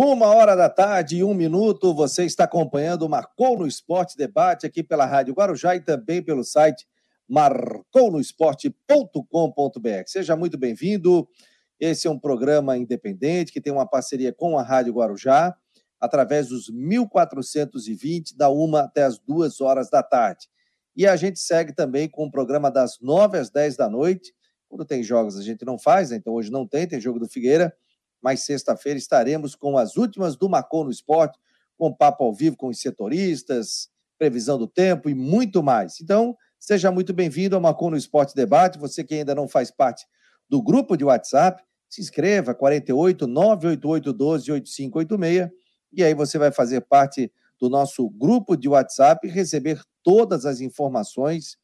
Uma hora da tarde e um minuto, você está acompanhando o Marcou no Esporte Debate aqui pela Rádio Guarujá e também pelo site marcounoesporte.com.br. Seja muito bem-vindo. Esse é um programa independente que tem uma parceria com a Rádio Guarujá, através dos 1420, da uma até as duas horas da tarde. E a gente segue também com o programa das nove às dez da noite. Quando tem jogos a gente não faz, né? então hoje não tem, tem jogo do Figueira mas sexta-feira estaremos com as últimas do Macon no Esporte, com papo ao vivo com os setoristas, previsão do tempo e muito mais. Então, seja muito bem-vindo ao Macon no Esporte Debate. Você que ainda não faz parte do grupo de WhatsApp, se inscreva, 48 988 12 8586, e aí você vai fazer parte do nosso grupo de WhatsApp e receber todas as informações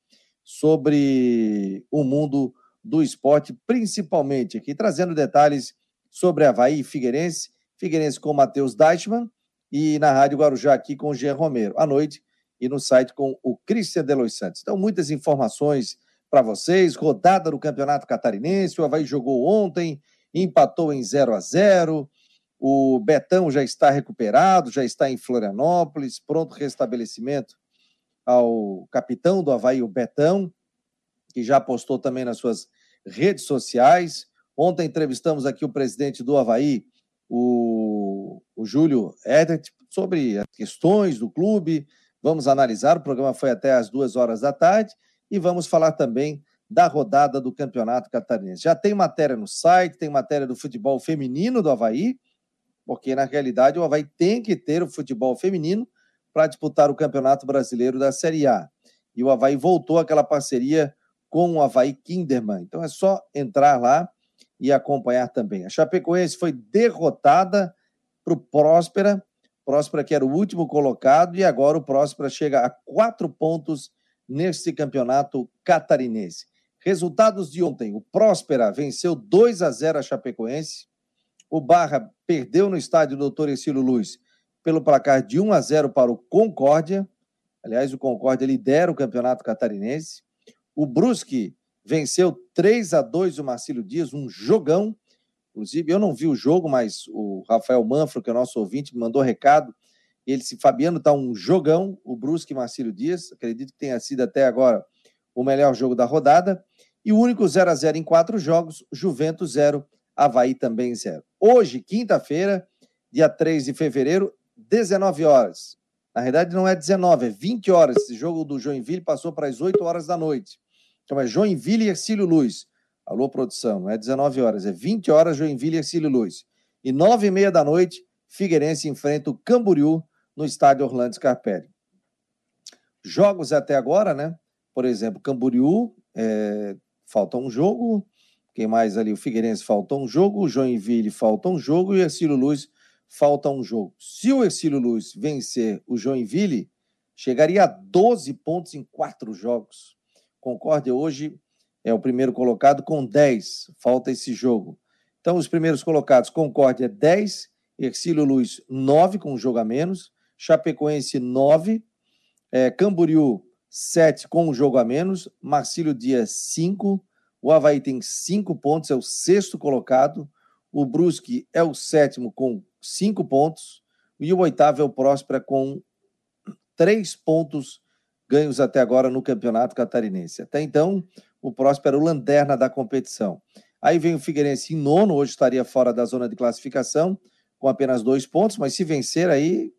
sobre o mundo do esporte, principalmente aqui, trazendo detalhes sobre Havaí e Figueirense. Figueirense com Matheus Deichmann e na Rádio Guarujá aqui com o Jean Romero, à noite, e no site com o Cristian Delois Santos. Então, muitas informações para vocês. Rodada do Campeonato Catarinense. O Havaí jogou ontem, empatou em 0 a 0 O Betão já está recuperado, já está em Florianópolis, pronto restabelecimento ao capitão do Havaí, o Betão, que já postou também nas suas redes sociais. Ontem entrevistamos aqui o presidente do Havaí, o, o Júlio Edert, sobre as questões do clube. Vamos analisar, o programa foi até às duas horas da tarde, e vamos falar também da rodada do Campeonato Catarinense. Já tem matéria no site, tem matéria do futebol feminino do Havaí, porque na realidade o Havaí tem que ter o futebol feminino para disputar o Campeonato Brasileiro da Série A. E o Havaí voltou àquela parceria com o Havaí Kinderman. Então é só entrar lá e acompanhar também. A Chapecoense foi derrotada para o Próspera, Próspera que era o último colocado, e agora o Próspera chega a quatro pontos neste campeonato catarinense. Resultados de ontem: o Próspera venceu 2 a 0 a Chapecoense, o Barra perdeu no estádio Doutor Exílio Luz pelo placar de 1 a 0 para o Concórdia. Aliás, o Concórdia lidera o campeonato catarinense. O Brusque venceu 3 a 2 o Marcílio Dias, um jogão. Inclusive, eu não vi o jogo, mas o Rafael Manfro, que é nosso ouvinte, me mandou recado. Ele se Fabiano está um jogão, o Brusque e Marcílio Dias. Acredito que tenha sido até agora o melhor jogo da rodada. E o único 0 a 0 em quatro jogos, Juventus 0, Havaí também 0. Hoje, quinta-feira, dia 3 de fevereiro, 19 horas. Na verdade, não é 19, é 20 horas. Esse jogo do Joinville passou para as 8 horas da noite. Então é Joinville e Ercílio Luz. Alô, produção, não é 19 horas, é 20 horas Joinville e Ercílio Luz. E 9 e meia da noite, Figueirense enfrenta o Camboriú no estádio Orlando Scarpelli. Jogos até agora, né? Por exemplo, Camboriú, é, falta um jogo. Quem mais ali? O Figueirense falta um jogo, o Joinville falta um jogo e o Ercílio Luz falta um jogo. Se o Ercílio Luz vencer o Joinville, chegaria a 12 pontos em quatro jogos. Concórdia hoje é o primeiro colocado com 10. Falta esse jogo. Então, os primeiros colocados, Concórdia 10, Ercílio Luz 9, com um jogo a menos, Chapecoense 9, é, Camboriú 7, com um jogo a menos, Marcílio Dias 5, o Havaí tem 5 pontos, é o sexto colocado, o Brusque é o sétimo com 5 pontos, e o oitavo é o Próspera com 3 pontos ganhos até agora no Campeonato Catarinense. Até então, o Próspero lanterna da competição. Aí vem o Figueirense em nono, hoje estaria fora da zona de classificação, com apenas dois pontos, mas se vencer aí,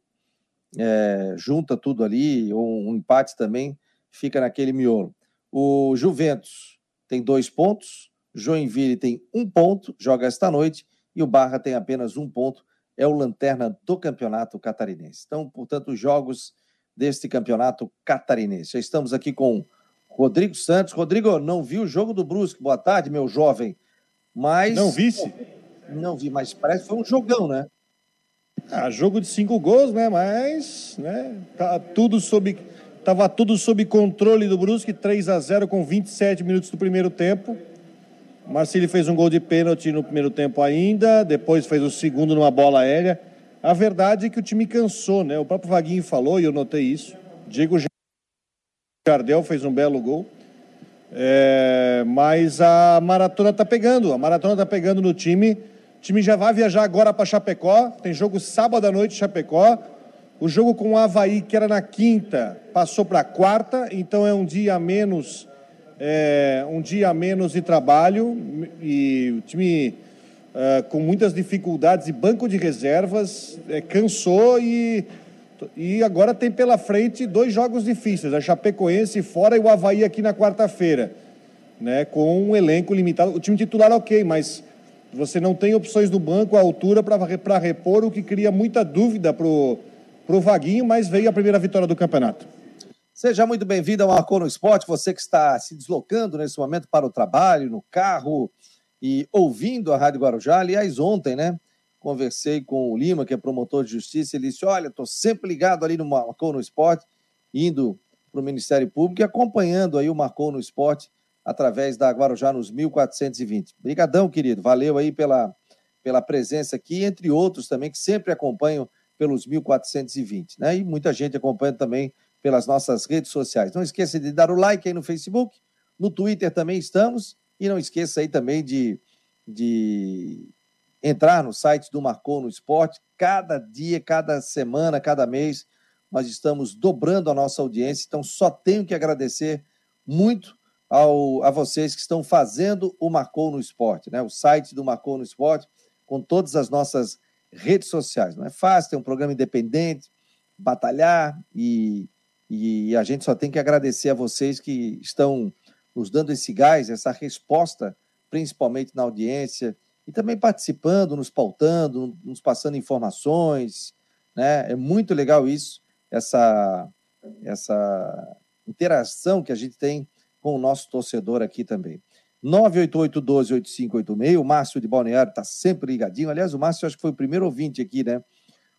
é, junta tudo ali, ou um empate também, fica naquele miolo. O Juventus tem dois pontos, Joinville tem um ponto, joga esta noite, e o Barra tem apenas um ponto, é o lanterna do campeonato catarinense. Então, portanto, os jogos deste campeonato catarinense. Já estamos aqui com Rodrigo Santos. Rodrigo, não vi o jogo do Brusque. Boa tarde, meu jovem. Mas. Não visse? Não vi, mas parece que foi um jogão, né? Ah, jogo de cinco gols, né? Mas, né? Tá tudo sob. Tava tudo sob controle do Brusque, 3 a 0 com 27 minutos do primeiro tempo. Marcelo fez um gol de pênalti no primeiro tempo ainda, depois fez o segundo numa bola aérea. A verdade é que o time cansou, né? O próprio Vaguinho falou, e eu notei isso. Diego Jardel fez um belo gol. É, mas a maratona tá pegando, a maratona tá pegando no time. O time já vai viajar agora para Chapecó, tem jogo sábado à noite Chapecó. O jogo com o Havaí, que era na quinta, passou para quarta, então é um dia a menos, é, um dia a menos de trabalho e o time é, com muitas dificuldades e banco de reservas é, cansou e, e agora tem pela frente dois jogos difíceis, a Chapecoense fora e o Havaí aqui na quarta-feira, né, com um elenco limitado. O time titular ok, mas você não tem opções do banco à altura para repor, o que cria muita dúvida para o Vaguinho, mas veio a primeira vitória do campeonato. Seja muito bem-vindo ao Marcou no Esporte, você que está se deslocando nesse momento para o trabalho, no carro e ouvindo a Rádio Guarujá. Aliás, ontem, né, conversei com o Lima, que é promotor de justiça, ele disse, olha, estou sempre ligado ali no Marcou no Esporte, indo para o Ministério Público e acompanhando aí o Marcou no Esporte através da Guarujá nos 1420. Obrigadão, querido, valeu aí pela, pela presença aqui, entre outros também que sempre acompanham pelos 1420, né? E muita gente acompanha também pelas nossas redes sociais. Não esqueça de dar o like aí no Facebook, no Twitter também estamos, e não esqueça aí também de, de entrar no site do Marcou no Esporte. Cada dia, cada semana, cada mês, nós estamos dobrando a nossa audiência, então só tenho que agradecer muito ao, a vocês que estão fazendo o Marcou no Esporte, né? O site do Marcou no Esporte, com todas as nossas redes sociais. Não é fácil ter um programa independente, batalhar e, e a gente só tem que agradecer a vocês que estão nos dando esse gás, essa resposta, principalmente na audiência, e também participando, nos pautando, nos passando informações. Né? É muito legal isso, essa, essa interação que a gente tem com o nosso torcedor aqui também. 988-12-8586. O Márcio de Balneário está sempre ligadinho. Aliás, o Márcio acho que foi o primeiro ouvinte aqui, né? O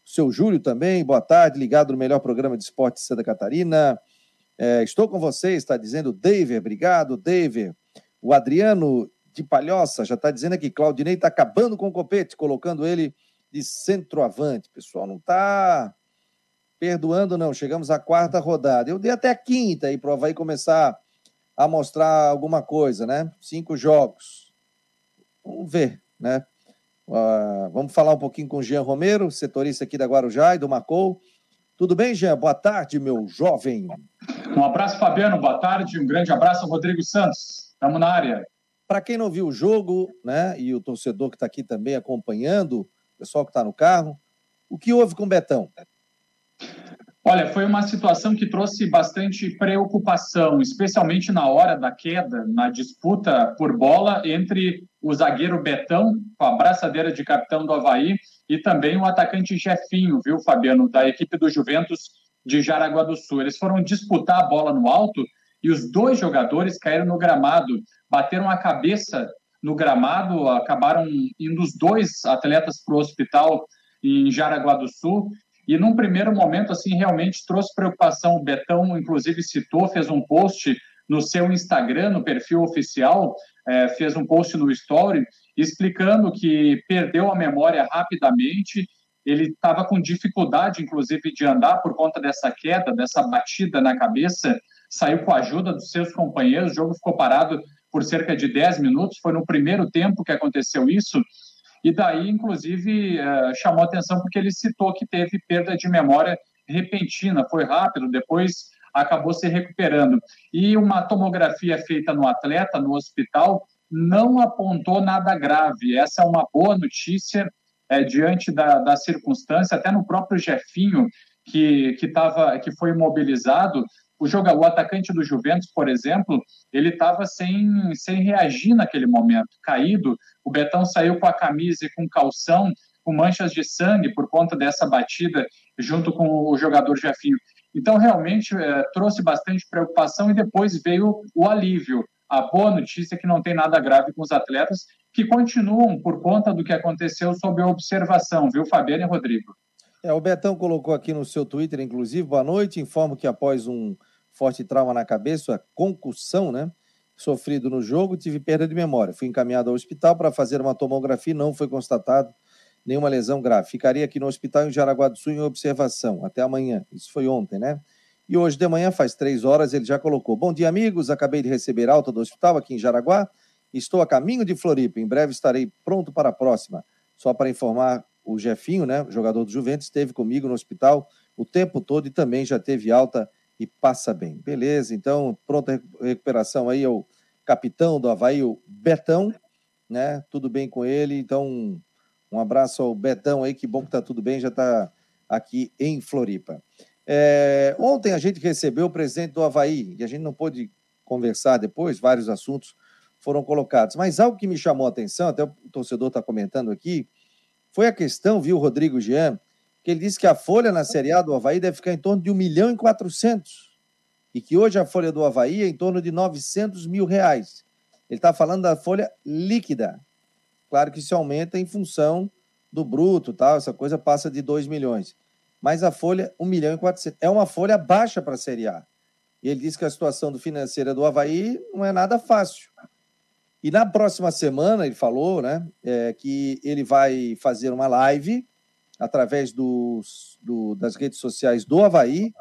seu Júlio também, boa tarde, ligado no melhor programa de esporte de Santa Catarina. É, estou com vocês, está dizendo David, obrigado, David. O Adriano de Palhoça já está dizendo aqui, Claudinei está acabando com o copete, colocando ele de centroavante. Pessoal, não está perdoando, não. Chegamos à quarta rodada. Eu dei até a quinta aí para o Havaí começar a mostrar alguma coisa, né? Cinco jogos. Vamos ver, né? Uh, vamos falar um pouquinho com o Jean Romero, setorista aqui da Guarujá e do Macou. Tudo bem, Jean? Boa tarde, meu jovem. Um abraço, Fabiano. Boa tarde. Um grande abraço Rodrigo Santos. Estamos na área. Para quem não viu o jogo, né, e o torcedor que está aqui também acompanhando, o pessoal que está no carro, o que houve com o Betão? Olha, foi uma situação que trouxe bastante preocupação, especialmente na hora da queda, na disputa por bola entre o zagueiro Betão, com a braçadeira de capitão do Havaí, e também o atacante Jefinho, viu, Fabiano, da equipe do Juventus de Jaraguá do Sul. Eles foram disputar a bola no alto e os dois jogadores caíram no gramado, bateram a cabeça no gramado, acabaram indo os dois atletas para o hospital em Jaraguá do Sul e num primeiro momento, assim, realmente trouxe preocupação. O Betão, inclusive, citou, fez um post no seu Instagram, no perfil oficial, é, fez um post no Story, explicando que perdeu a memória rapidamente. Ele estava com dificuldade, inclusive, de andar por conta dessa queda, dessa batida na cabeça. Saiu com a ajuda dos seus companheiros. O jogo ficou parado por cerca de 10 minutos. Foi no primeiro tempo que aconteceu isso. E daí, inclusive, é, chamou atenção porque ele citou que teve perda de memória repentina, foi rápido, depois acabou se recuperando. E uma tomografia feita no atleta, no hospital, não apontou nada grave. Essa é uma boa notícia é, diante da, da circunstância, até no próprio Jefinho, que, que, tava, que foi imobilizado, o jogador, o atacante do Juventus, por exemplo, ele estava sem, sem reagir naquele momento, caído. O Betão saiu com a camisa e com calção, com manchas de sangue por conta dessa batida junto com o jogador Jefinho. Então, realmente, é, trouxe bastante preocupação e depois veio o alívio. A boa notícia é que não tem nada grave com os atletas, que continuam, por conta do que aconteceu, sob observação, viu, Fabiano e Rodrigo? É, o Betão colocou aqui no seu Twitter, inclusive, boa noite, informo que após um forte trauma na cabeça, concussão, né? Sofrido no jogo, tive perda de memória. Fui encaminhado ao hospital para fazer uma tomografia e não foi constatado nenhuma lesão grave. Ficaria aqui no hospital em Jaraguá do Sul em observação até amanhã. Isso foi ontem, né? E hoje de manhã, faz três horas, ele já colocou. Bom dia, amigos. Acabei de receber alta do hospital aqui em Jaraguá. Estou a caminho de Floripa. Em breve estarei pronto para a próxima. Só para informar, o Jefinho, né, jogador do Juventus, esteve comigo no hospital o tempo todo e também já teve alta e passa bem. Beleza, então, pronta recuperação aí ao capitão do Havaí, o Betão, né? Tudo bem com ele, então um abraço ao Betão aí, que bom que tá tudo bem, já está aqui em Floripa. É, ontem a gente recebeu o presidente do Havaí e a gente não pôde conversar depois, vários assuntos foram colocados. Mas algo que me chamou a atenção, até o torcedor está comentando aqui, foi a questão, viu, Rodrigo Jean, que ele disse que a folha na Série A do Havaí deve ficar em torno de 1 milhão e 400 e que hoje a folha do Havaí é em torno de 900 mil reais. Ele está falando da folha líquida. Claro que isso aumenta em função do bruto, tal, essa coisa passa de 2 milhões. Mas a folha, 1 milhão e 400. É uma folha baixa para a Série A. E ele disse que a situação do financeira do Havaí não é nada fácil. E na próxima semana, ele falou né, é, que ele vai fazer uma live através dos, do, das redes sociais do Havaí,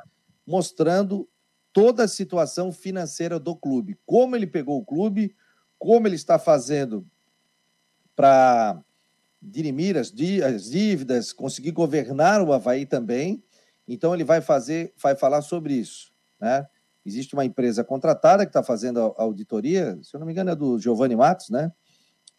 mostrando toda a situação financeira do clube, como ele pegou o clube, como ele está fazendo para dirimir as, dívidas, conseguir governar o Havaí também. Então ele vai fazer, vai falar sobre isso, né? Existe uma empresa contratada que está fazendo a auditoria, se eu não me engano é do Giovanni Matos, né?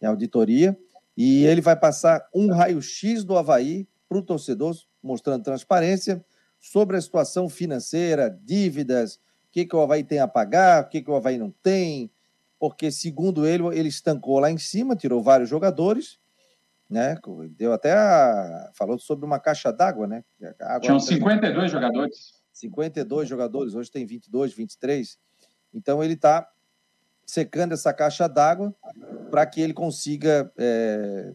É a auditoria, e ele vai passar um raio-x do Havaí para o torcedor, mostrando transparência sobre a situação financeira, dívidas, o que, que o Havaí tem a pagar, o que, que o Havaí não tem, porque, segundo ele, ele estancou lá em cima, tirou vários jogadores, né? Deu até a... falou sobre uma caixa d'água, né? Tinham 52 jogadores. 52 jogadores, hoje tem 22, 23. Então ele está secando essa caixa d'água para que ele consiga é,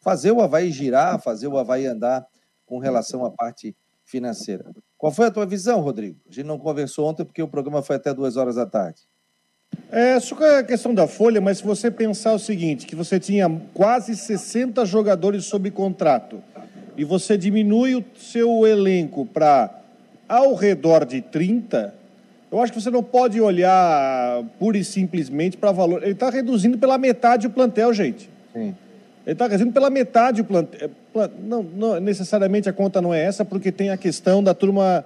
fazer o Havaí girar, fazer o Havaí andar com relação à parte financeira. Qual foi a tua visão, Rodrigo? A gente não conversou ontem porque o programa foi até duas horas da tarde. É, sobre a questão da folha, mas se você pensar o seguinte, que você tinha quase 60 jogadores sob contrato e você diminui o seu elenco para ao redor de 30, eu acho que você não pode olhar pura e simplesmente para valor. Ele está reduzindo pela metade o plantel, gente. Sim. Ele está reduzindo pela metade o plantel. É, não, não, necessariamente a conta não é essa, porque tem a questão da turma,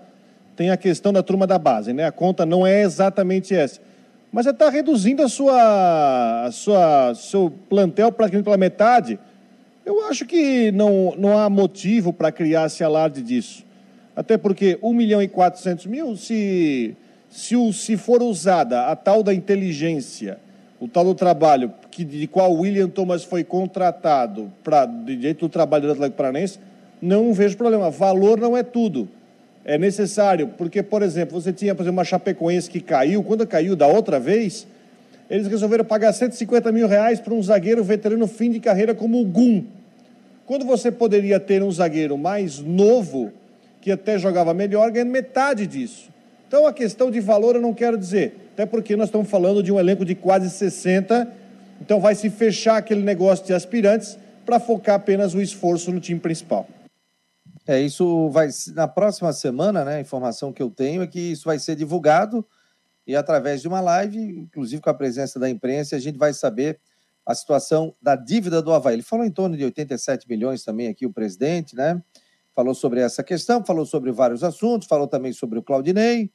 tem a questão da turma da base, né? A conta não é exatamente essa. Mas ele está reduzindo a sua, a sua, seu plantel praticamente pela metade. Eu acho que não, não há motivo para criar esse alarde disso. Até porque 1 milhão e 400 mil, se, se, se for usada a tal da inteligência, o tal do trabalho que, de qual William Thomas foi contratado para direito do trabalho do Atlético Paranense, não vejo problema. Valor não é tudo. É necessário, porque, por exemplo, você tinha, por exemplo, uma Chapecoense que caiu, quando caiu da outra vez, eles resolveram pagar 150 mil reais para um zagueiro veterano fim de carreira como o Gum. Quando você poderia ter um zagueiro mais novo, que até jogava melhor, ganhando metade disso. Então, a questão de valor eu não quero dizer, até porque nós estamos falando de um elenco de quase 60, então vai se fechar aquele negócio de aspirantes para focar apenas o esforço no time principal. É, isso vai na próxima semana, né? A informação que eu tenho é que isso vai ser divulgado e através de uma live, inclusive com a presença da imprensa, a gente vai saber a situação da dívida do Havaí. Ele falou em torno de 87 milhões também aqui, o presidente, né? falou sobre essa questão, falou sobre vários assuntos, falou também sobre o Claudinei,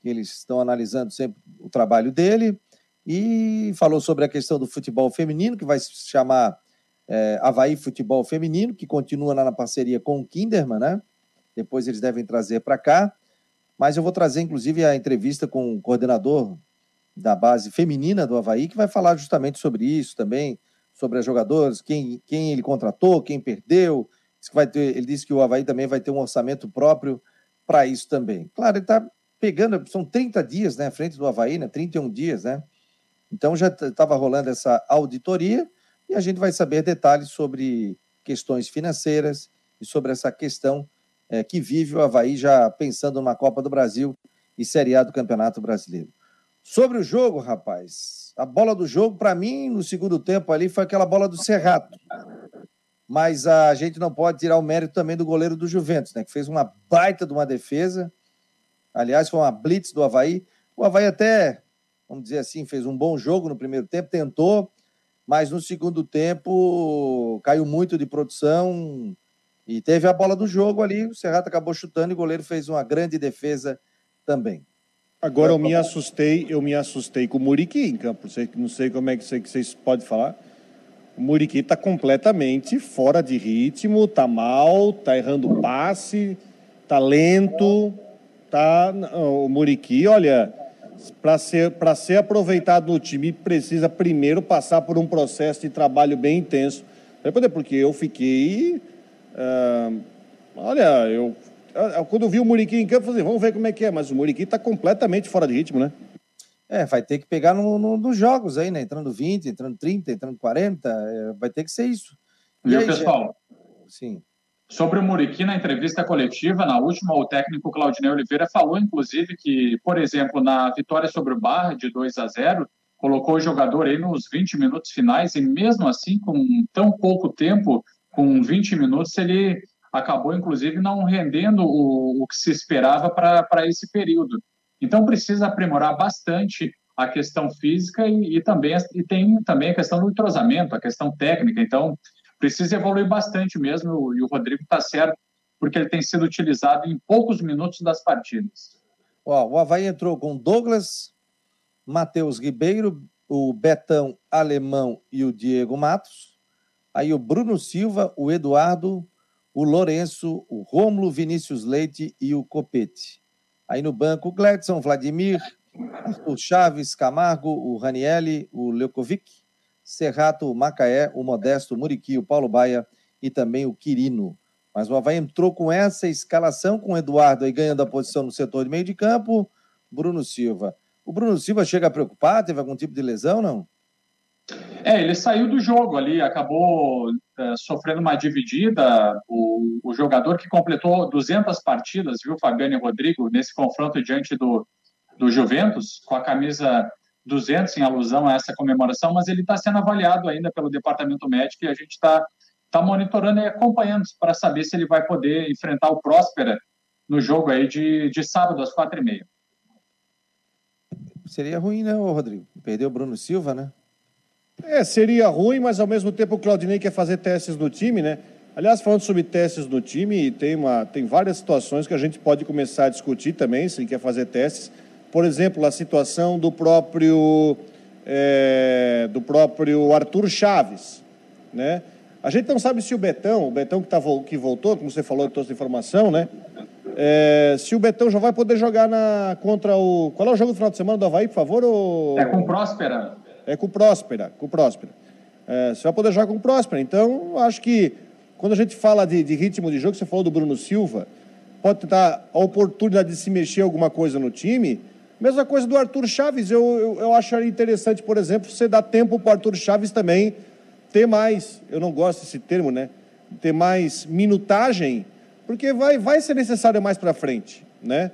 que eles estão analisando sempre o trabalho dele, e falou sobre a questão do futebol feminino, que vai se chamar é, Havaí Futebol Feminino, que continua lá na parceria com o Kinderman, né? Depois eles devem trazer para cá. Mas eu vou trazer, inclusive, a entrevista com o coordenador da base feminina do Havaí, que vai falar justamente sobre isso também, sobre as jogadoras, quem, quem ele contratou, quem perdeu, vai ter, ele disse que o Havaí também vai ter um orçamento próprio para isso também. Claro, ele está pegando, são 30 dias né, à frente do Havaí, né, 31 dias, né? Então já estava rolando essa auditoria e a gente vai saber detalhes sobre questões financeiras e sobre essa questão é, que vive o Havaí já pensando numa Copa do Brasil e Série A do Campeonato Brasileiro. Sobre o jogo, rapaz, a bola do jogo, para mim, no segundo tempo ali, foi aquela bola do Cerrato mas a gente não pode tirar o mérito também do goleiro do Juventus, né? Que fez uma baita de uma defesa. Aliás, foi uma blitz do Havaí. O Havaí até, vamos dizer assim, fez um bom jogo no primeiro tempo, tentou, mas no segundo tempo caiu muito de produção e teve a bola do jogo ali. O Serrato acabou chutando e o goleiro fez uma grande defesa também. Agora eu me assustei, eu me assustei com o Muriqui em campo. Não sei como é que vocês podem falar. O Muriqui está completamente fora de ritmo, está mal, está errando passe, está lento, tá o Muriqui, olha, para ser para ser aproveitado no time precisa primeiro passar por um processo de trabalho bem intenso. Porque eu fiquei, uh, olha, eu quando eu vi o Muriqui em campo, eu falei, vamos ver como é que é, mas o Muriqui está completamente fora de ritmo, né? É, vai ter que pegar no, no, nos jogos aí, né? Entrando 20, entrando 30, entrando 40, é, vai ter que ser isso. E, e aí, pessoal? Sim. Sobre o Muriqui, na entrevista coletiva, na última, o técnico Claudinei Oliveira falou, inclusive, que, por exemplo, na vitória sobre o Barra de 2 a 0, colocou o jogador aí nos 20 minutos finais, e mesmo assim, com tão pouco tempo, com 20 minutos, ele acabou, inclusive, não rendendo o, o que se esperava para esse período. Então, precisa aprimorar bastante a questão física e, e, também e tem também a questão do entrosamento, a questão técnica. Então, precisa evoluir bastante mesmo. E o Rodrigo está certo, porque ele tem sido utilizado em poucos minutos das partidas. Ó, o Havaí entrou com Douglas, Matheus Ribeiro, o Betão Alemão e o Diego Matos. Aí o Bruno Silva, o Eduardo, o Lourenço, o Rômulo Vinícius Leite e o Copete. Aí no banco, o Gledson, Vladimir, Arthur Chaves, Camargo, o Ranielli, o Leukovic, Serrato, Macaé, o Modesto, Muriqui, o Paulo Baia e também o Quirino. Mas o Havaí entrou com essa escalação, com o Eduardo aí ganhando a posição no setor de meio de campo, Bruno Silva. O Bruno Silva chega a preocupar? Teve algum tipo de lesão, não? É, ele saiu do jogo ali, acabou é, sofrendo uma dividida. O, o, jogador que completou 200 partidas, viu, Fabiano e Rodrigo, nesse confronto diante do, do Juventus, com a camisa 200 em alusão a essa comemoração, mas ele está sendo avaliado ainda pelo departamento médico e a gente está tá monitorando e acompanhando para saber se ele vai poder enfrentar o Próspera no jogo aí de, de sábado às quatro e meia. Seria ruim, né, Rodrigo? Perdeu o Bruno Silva, né? É, seria ruim, mas ao mesmo tempo o Claudinei quer fazer testes no time, né? Aliás, falando sobre testes no time, tem, uma, tem várias situações que a gente pode começar a discutir também, se ele quer fazer testes. Por exemplo, a situação do próprio, é, do próprio Arthur Chaves, né? A gente não sabe se o Betão, o Betão que, tá, que voltou, como você falou, trouxe informação, né? É, se o Betão já vai poder jogar na, contra o. Qual é o jogo do final de semana do Havaí, por favor? Ou... É com Próspera é com o Próspera, com o Próspera. É, você vai poder jogar com o Próspera. Então, acho que quando a gente fala de, de, ritmo de jogo, você falou do Bruno Silva, pode tentar a oportunidade de se mexer alguma coisa no time. Mesma coisa do Arthur Chaves, eu, eu, eu interessante, por exemplo, você dar tempo para o Arthur Chaves também ter mais, eu não gosto desse termo, né? Ter mais minutagem, porque vai, vai ser necessário mais para frente, né?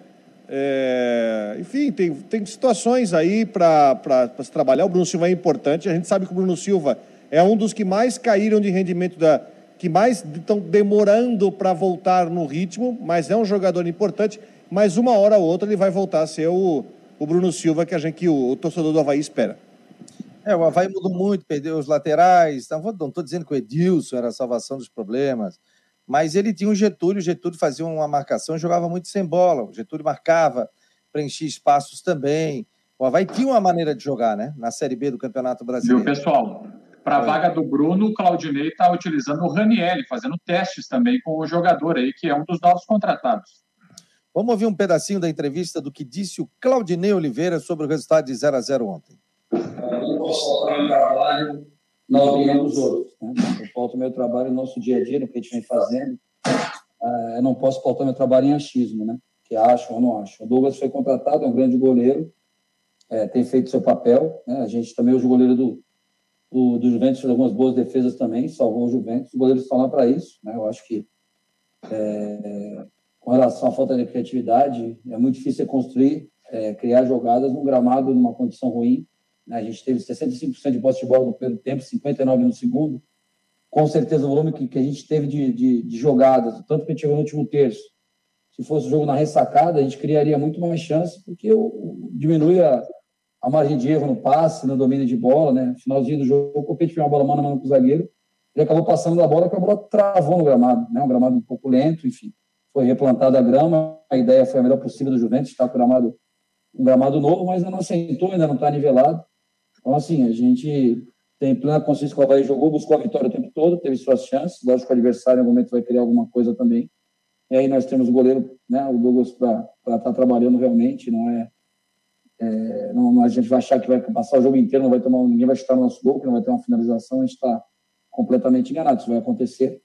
É, enfim, tem, tem situações aí para se trabalhar. O Bruno Silva é importante. A gente sabe que o Bruno Silva é um dos que mais caíram de rendimento, da, que mais estão demorando para voltar no ritmo, mas é um jogador importante. Mas uma hora ou outra ele vai voltar a ser o, o Bruno Silva que, a gente, que o, o torcedor do Havaí espera. É, o Havaí mudou muito, perdeu os laterais. Não estou dizendo que o Edilson era a salvação dos problemas mas ele tinha o Getúlio, o Getúlio fazia uma marcação, jogava muito sem bola, o Getúlio marcava, preenchia espaços também. O Havaí tinha uma maneira de jogar, né? Na Série B do Campeonato Brasileiro. Viu, pessoal? Para a vaga do Bruno, o Claudinei está utilizando o Ranielli, fazendo testes também com o jogador aí, que é um dos novos contratados. Vamos ouvir um pedacinho da entrevista do que disse o Claudinei Oliveira sobre o resultado de 0 a 0 ontem. É, na opinião dos outros. Né? Eu pauto meu trabalho no nosso dia a dia, no que a gente vem fazendo. Uh, eu não posso pautar meu trabalho em achismo, né? Que acho ou não acho. O Douglas foi contratado, é um grande goleiro, é, tem feito seu papel. Né? A gente também, o goleiro do, do, do Juventus, fez algumas boas defesas também, salvou o Juventus. Os goleiros estão lá para isso. Né? Eu acho que, é, com relação à falta de criatividade, é muito difícil construir, é, criar jogadas num gramado numa condição ruim né? A gente teve 65% de posse de bola no primeiro tempo, 59% no segundo. Com certeza, o volume que, que a gente teve de, de, de jogadas, tanto que a gente chegou no último terço, se fosse o jogo na ressacada, a gente criaria muito mais chance, porque o, diminui a, a margem de erro no passe, no domínio de bola, né? Finalzinho do jogo, o Copete uma bola mano a mano com o zagueiro, ele acabou passando da bola, que a bola travou no gramado, né? Um gramado um pouco lento, enfim. Foi replantada a grama, a ideia foi a melhor possível do Juventus, está com gramado, um gramado novo, mas ainda não assentou, ainda não está nivelado. Então, assim, a gente tem plena consciência que o Havaí jogou, buscou a vitória o tempo todo, teve suas chances, lógico que o adversário em algum momento vai criar alguma coisa também. E aí nós temos o goleiro, né, o Douglas, para estar tá trabalhando realmente, não é é, não, a gente vai achar que vai passar o jogo inteiro, não vai tomar, ninguém vai chutar no nosso gol, que não vai ter uma finalização, a gente está completamente enganado. Isso vai acontecer.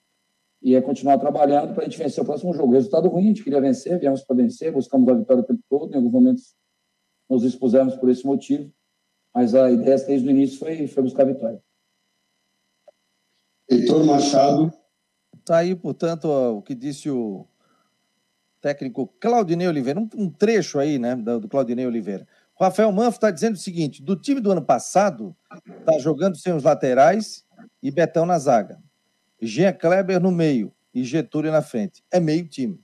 E é continuar trabalhando para a gente vencer o próximo jogo. Resultado ruim, a gente queria vencer, viemos para vencer, buscamos a vitória o tempo todo, em alguns momentos nos expusemos por esse motivo, mas a ideia desde o início foi, foi buscar a vitória. Heitor Machado. Está aí, portanto, o que disse o técnico Claudinei Oliveira, um, um trecho aí, né, do, do Claudinei Oliveira. O Rafael Manfro está dizendo o seguinte: do time do ano passado, está jogando sem os laterais e Betão na zaga. Jean Kleber no meio e Getúlio na frente. É meio time.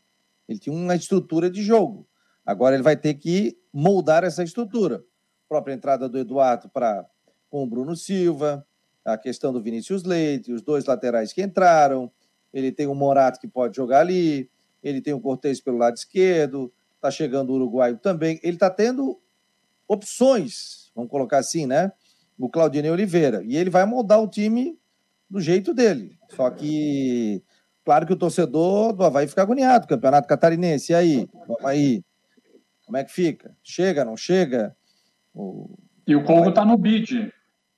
Ele tinha uma estrutura de jogo. Agora ele vai ter que moldar essa estrutura. A própria entrada do Eduardo para com o Bruno Silva, a questão do Vinícius Leite, os dois laterais que entraram. Ele tem o Morato que pode jogar ali, ele tem o Cortez pelo lado esquerdo, está chegando o uruguaio também. Ele está tendo opções, vamos colocar assim, né? O Claudinei Oliveira. E ele vai moldar o time do jeito dele. Só que, claro que o torcedor do Havaí fica agoniado. Campeonato Catarinense, e aí? Aí. Como é que fica? Chega, não chega? O... E o Congo está no bid.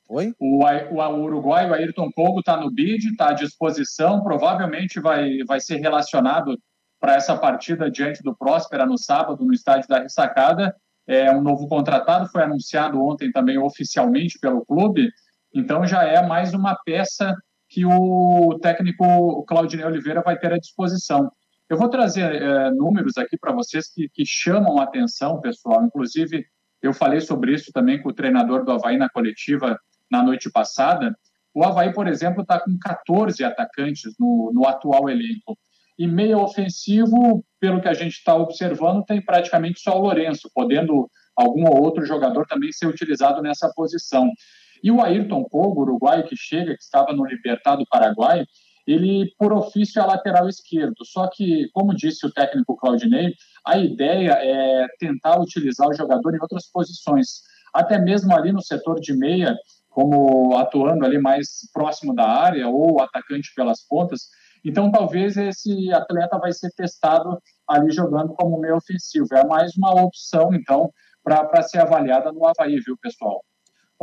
Oi? O, o, o Uruguai, o Ayrton Congo está no bid, está à disposição, provavelmente vai, vai ser relacionado para essa partida diante do Próspera no sábado, no estádio da Ressacada é um novo contratado, foi anunciado ontem também oficialmente pelo clube, então já é mais uma peça que o técnico Claudinei Oliveira vai ter à disposição. Eu vou trazer é, números aqui para vocês que, que chamam a atenção, pessoal. Inclusive, eu falei sobre isso também com o treinador do Havaí na coletiva na noite passada. O Havaí, por exemplo, está com 14 atacantes no, no atual elenco. E meio ofensivo, pelo que a gente está observando, tem praticamente só o Lourenço, podendo algum ou outro jogador também ser utilizado nessa posição. E o Ayrton Kogo, uruguai, que chega, que estava no Libertado Paraguai, ele, por ofício, é lateral esquerdo. Só que, como disse o técnico Claudinei, a ideia é tentar utilizar o jogador em outras posições. Até mesmo ali no setor de meia, como atuando ali mais próximo da área, ou atacante pelas pontas, então, talvez esse atleta vai ser testado ali jogando como meio ofensivo. É mais uma opção, então, para ser avaliada no Havaí, viu, pessoal?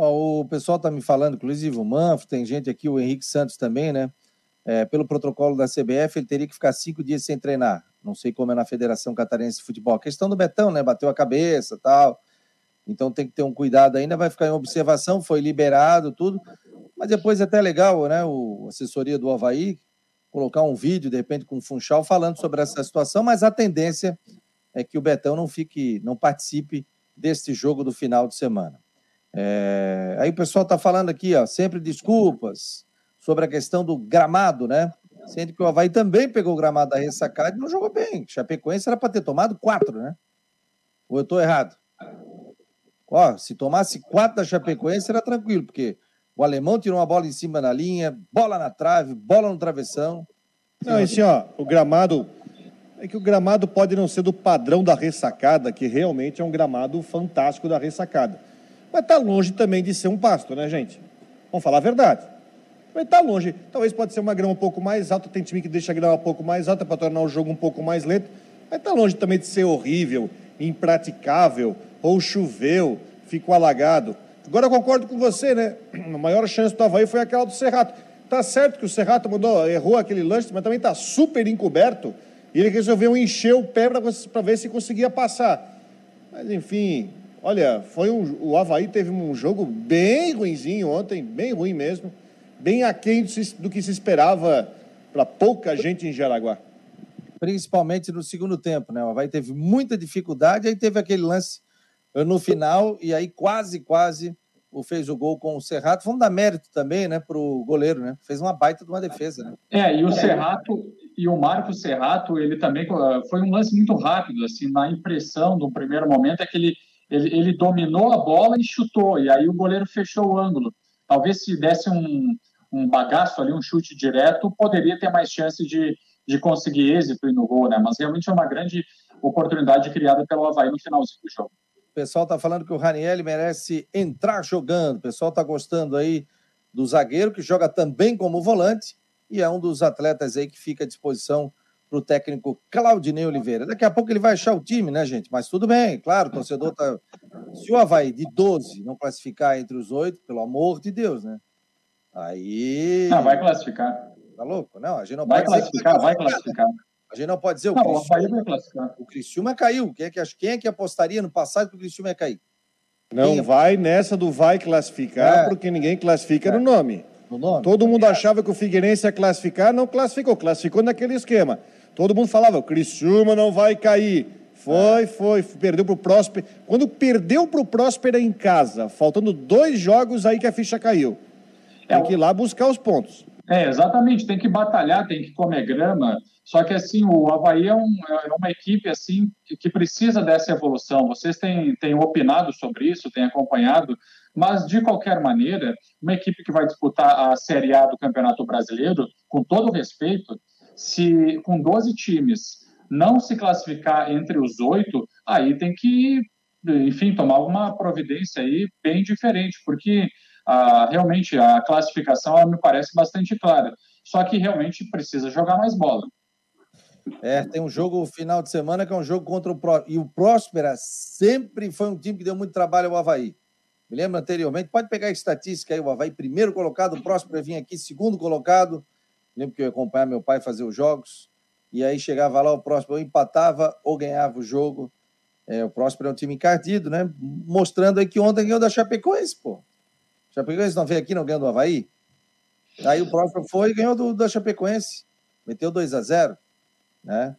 O pessoal está me falando, inclusive o Manfro, tem gente aqui, o Henrique Santos também, né? É, pelo protocolo da CBF, ele teria que ficar cinco dias sem treinar. Não sei como é na Federação Catarinense de Futebol. A questão do Betão, né? Bateu a cabeça tal. Então tem que ter um cuidado ainda, vai ficar em observação, foi liberado, tudo. Mas depois é até legal, né? O assessoria do Havaí, colocar um vídeo, de repente, com o Funchal falando sobre essa situação, mas a tendência é que o Betão não fique, não participe deste jogo do final de semana. É... Aí o pessoal está falando aqui, ó, sempre desculpas sobre a questão do gramado, né? Sendo que o Havaí também pegou o gramado da ressacada e não jogou bem. Chapecoense era para ter tomado quatro, né? Ou eu estou errado? Ó, se tomasse quatro da Chapecoense era tranquilo, porque o alemão tirou uma bola em cima da linha, bola na trave, bola no travessão. Não, assim, ó, o gramado. É que o gramado pode não ser do padrão da ressacada, que realmente é um gramado fantástico da ressacada. Mas está longe também de ser um pasto, né, gente? Vamos falar a verdade. Mas está longe. Talvez pode ser uma grama um pouco mais alta, tem time que deixa a grama um pouco mais alta para tornar o jogo um pouco mais lento. Mas está longe também de ser horrível, impraticável, ou choveu, ficou alagado. Agora eu concordo com você, né? A maior chance do Havaí foi aquela do Serrato. Tá certo que o Serrato mandou, errou aquele lance, mas também está super encoberto. E ele resolveu encher o pé para ver se conseguia passar. Mas enfim, olha, foi um, o Havaí teve um jogo bem ruinzinho ontem, bem ruim mesmo, bem aquém do que se esperava para pouca gente em Jaraguá. Principalmente no segundo tempo, né? O Havaí teve muita dificuldade, aí teve aquele lance no final, e aí quase, quase o fez o gol com o Serrato. Vamos dar mérito também, né, para o goleiro, né? Fez uma baita de uma defesa, né? É, e o Serrato e o Marco Serrato, ele também foi um lance muito rápido, assim, na impressão do primeiro momento é que ele ele, ele dominou a bola e chutou, e aí o goleiro fechou o ângulo. Talvez se desse um, um bagaço ali, um chute direto, poderia ter mais chance de, de conseguir êxito no gol, né? Mas realmente é uma grande oportunidade criada pelo Havaí no finalzinho do jogo. O pessoal está falando que o Raniel merece entrar jogando. O pessoal está gostando aí do zagueiro, que joga também como volante, e é um dos atletas aí que fica à disposição para o técnico Claudinei Oliveira. Daqui a pouco ele vai achar o time, né, gente? Mas tudo bem, claro, o torcedor tá. Se o Havaí de 12 não classificar entre os oito, pelo amor de Deus, né? Aí. Não, vai classificar. Tá louco? Não, a gente não vai pode classificar, vai classificar. A gente não pode dizer não, o Criciúma. vai classificar. O Criciúma caiu. Quem é, que, quem é que apostaria no passado que o Criciúma ia cair? Não quem vai nessa do vai classificar, é. porque ninguém classifica é. no nome. No nome. Todo mundo achava que o Figueirense ia classificar, não classificou. Classificou naquele esquema. Todo mundo falava, o Criciúma não vai cair. Foi, foi, perdeu para o Próspera. Quando perdeu para o Próspera em casa, faltando dois jogos, aí que a ficha caiu. Tem é, que ir lá buscar os pontos. É, exatamente, tem que batalhar, tem que comer grama. Só que assim, o Havaí é, um, é uma equipe assim que precisa dessa evolução. Vocês têm, têm opinado sobre isso, têm acompanhado, mas de qualquer maneira, uma equipe que vai disputar a Série A do Campeonato Brasileiro, com todo respeito, se com 12 times não se classificar entre os oito, aí tem que, enfim, tomar uma providência aí bem diferente, porque ah, realmente a classificação me parece bastante clara. Só que realmente precisa jogar mais bola. É, tem um jogo final de semana que é um jogo contra o Pró. E o Próspera sempre foi um time que deu muito trabalho ao Havaí. Me lembro anteriormente, pode pegar a estatística aí, o Havaí primeiro colocado, o Próspera vinha aqui segundo colocado. Lembro que eu ia acompanhar meu pai fazer os jogos. E aí chegava lá, o Próspera ou empatava ou ganhava o jogo. É, o Próspera é um time encardido, né? Mostrando aí que ontem ganhou da Chapecoense, pô. Chapecoense não veio aqui, não ganhou do Havaí? Aí o Próspera foi e ganhou do, da Chapecoense. Meteu 2 a 0 né?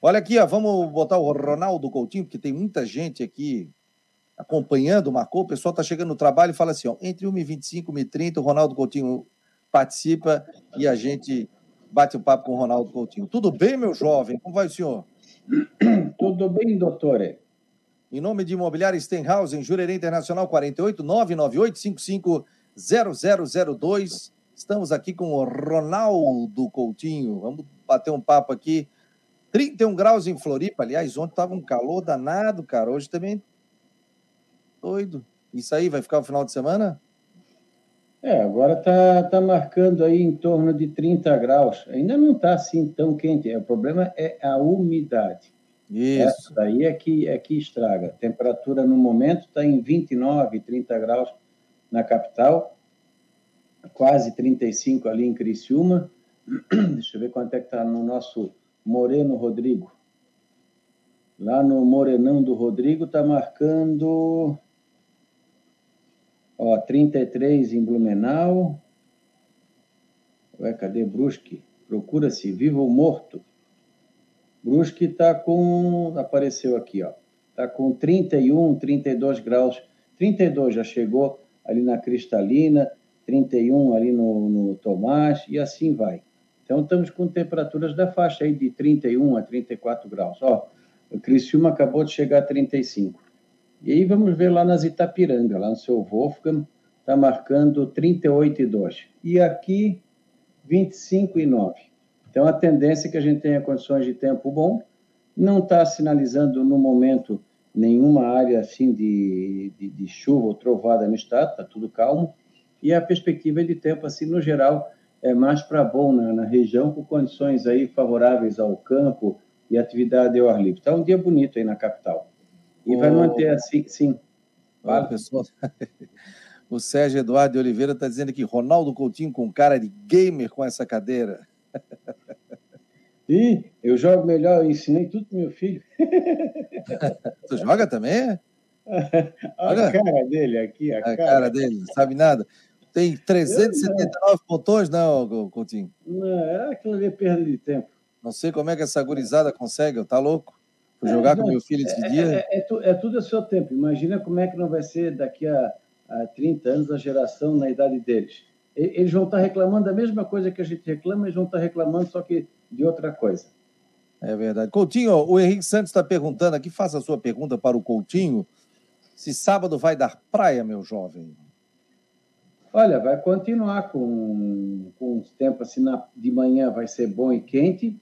Olha aqui, ó, vamos botar o Ronaldo Coutinho, porque tem muita gente aqui acompanhando, marcou. O pessoal está chegando no trabalho e fala assim: ó, entre 1h25 e 1h30, o Ronaldo Coutinho participa e a gente bate o papo com o Ronaldo Coutinho. Tudo bem, meu jovem? Como vai o senhor? Tudo bem, doutor. Em nome de Imobiliária Stenhouse, em Jurerê Internacional 48 998 55 0002. Estamos aqui com o Ronaldo Coutinho. Vamos bater um papo aqui 31 graus em Floripa. Aliás, ontem estava um calor danado, cara. Hoje também. Doido. Isso aí vai ficar o final de semana? É, agora tá, tá marcando aí em torno de 30 graus. Ainda não está assim tão quente. O problema é a umidade. Isso. Essa daí é que, é que estraga. A temperatura no momento está em 29, 30 graus na capital, quase 35 ali em Criciúma. Deixa eu ver quanto é que está no nosso Moreno Rodrigo. Lá no Morenão do Rodrigo está marcando ó, 33 em Blumenau. Ué, cadê Brusque? Procura-se vivo ou morto. Brusque está com. Apareceu aqui, ó. Está com 31, 32 graus. 32 já chegou ali na Cristalina, 31 ali no, no Tomás, e assim vai. Então, estamos com temperaturas da faixa aí de 31 a 34 graus. Ó, o Criciúma acabou de chegar a 35. E aí vamos ver lá nas Itapiranga, lá no seu Wolfgang, está marcando 38,2. E aqui, 25,9. Então, a tendência é que a gente tenha condições de tempo bom. Não está sinalizando, no momento, nenhuma área assim de, de, de chuva ou trovada no estado, está tudo calmo. E a perspectiva de tempo, assim, no geral, é mais para bom na, na, região, com condições aí favoráveis ao campo e atividade ao ar livre. Está um dia bonito aí na capital. E vai manter assim, sim. Vale. pessoal. o Sérgio Eduardo de Oliveira está dizendo que Ronaldo Coutinho com cara de gamer com essa cadeira. Ih, eu jogo melhor, eu ensinei tudo pro meu filho. tu joga também? a cara dele aqui, a, a cara. cara dele, não sabe nada. Tem 379 botões, não, Coutinho? Não, é aquilo ali é perda de tempo. Não sei como é que essa gurizada consegue, tá louco? Fui jogar é, com meu filho esse é, dia. É, é, é, tudo a seu tempo. Imagina como é que não vai ser daqui a, a 30 anos a geração na idade deles. Eles vão estar reclamando da mesma coisa que a gente reclama, eles vão estar reclamando só que de outra coisa. É verdade. Coutinho, o Henrique Santos está perguntando aqui, faça a sua pergunta para o Coutinho. Se sábado vai dar praia, meu jovem. Olha, vai continuar com, com os tempos assim na, de manhã vai ser bom e quente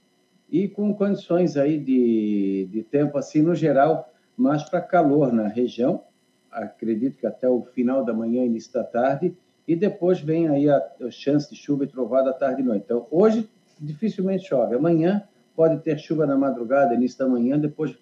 e com condições aí de, de tempo assim no geral, mais para calor na região. Acredito que até o final da manhã, início da tarde, e depois vem aí a, a chance de chuva e trovada à tarde e noite. Então, hoje dificilmente chove. Amanhã pode ter chuva na madrugada, início da manhã, depois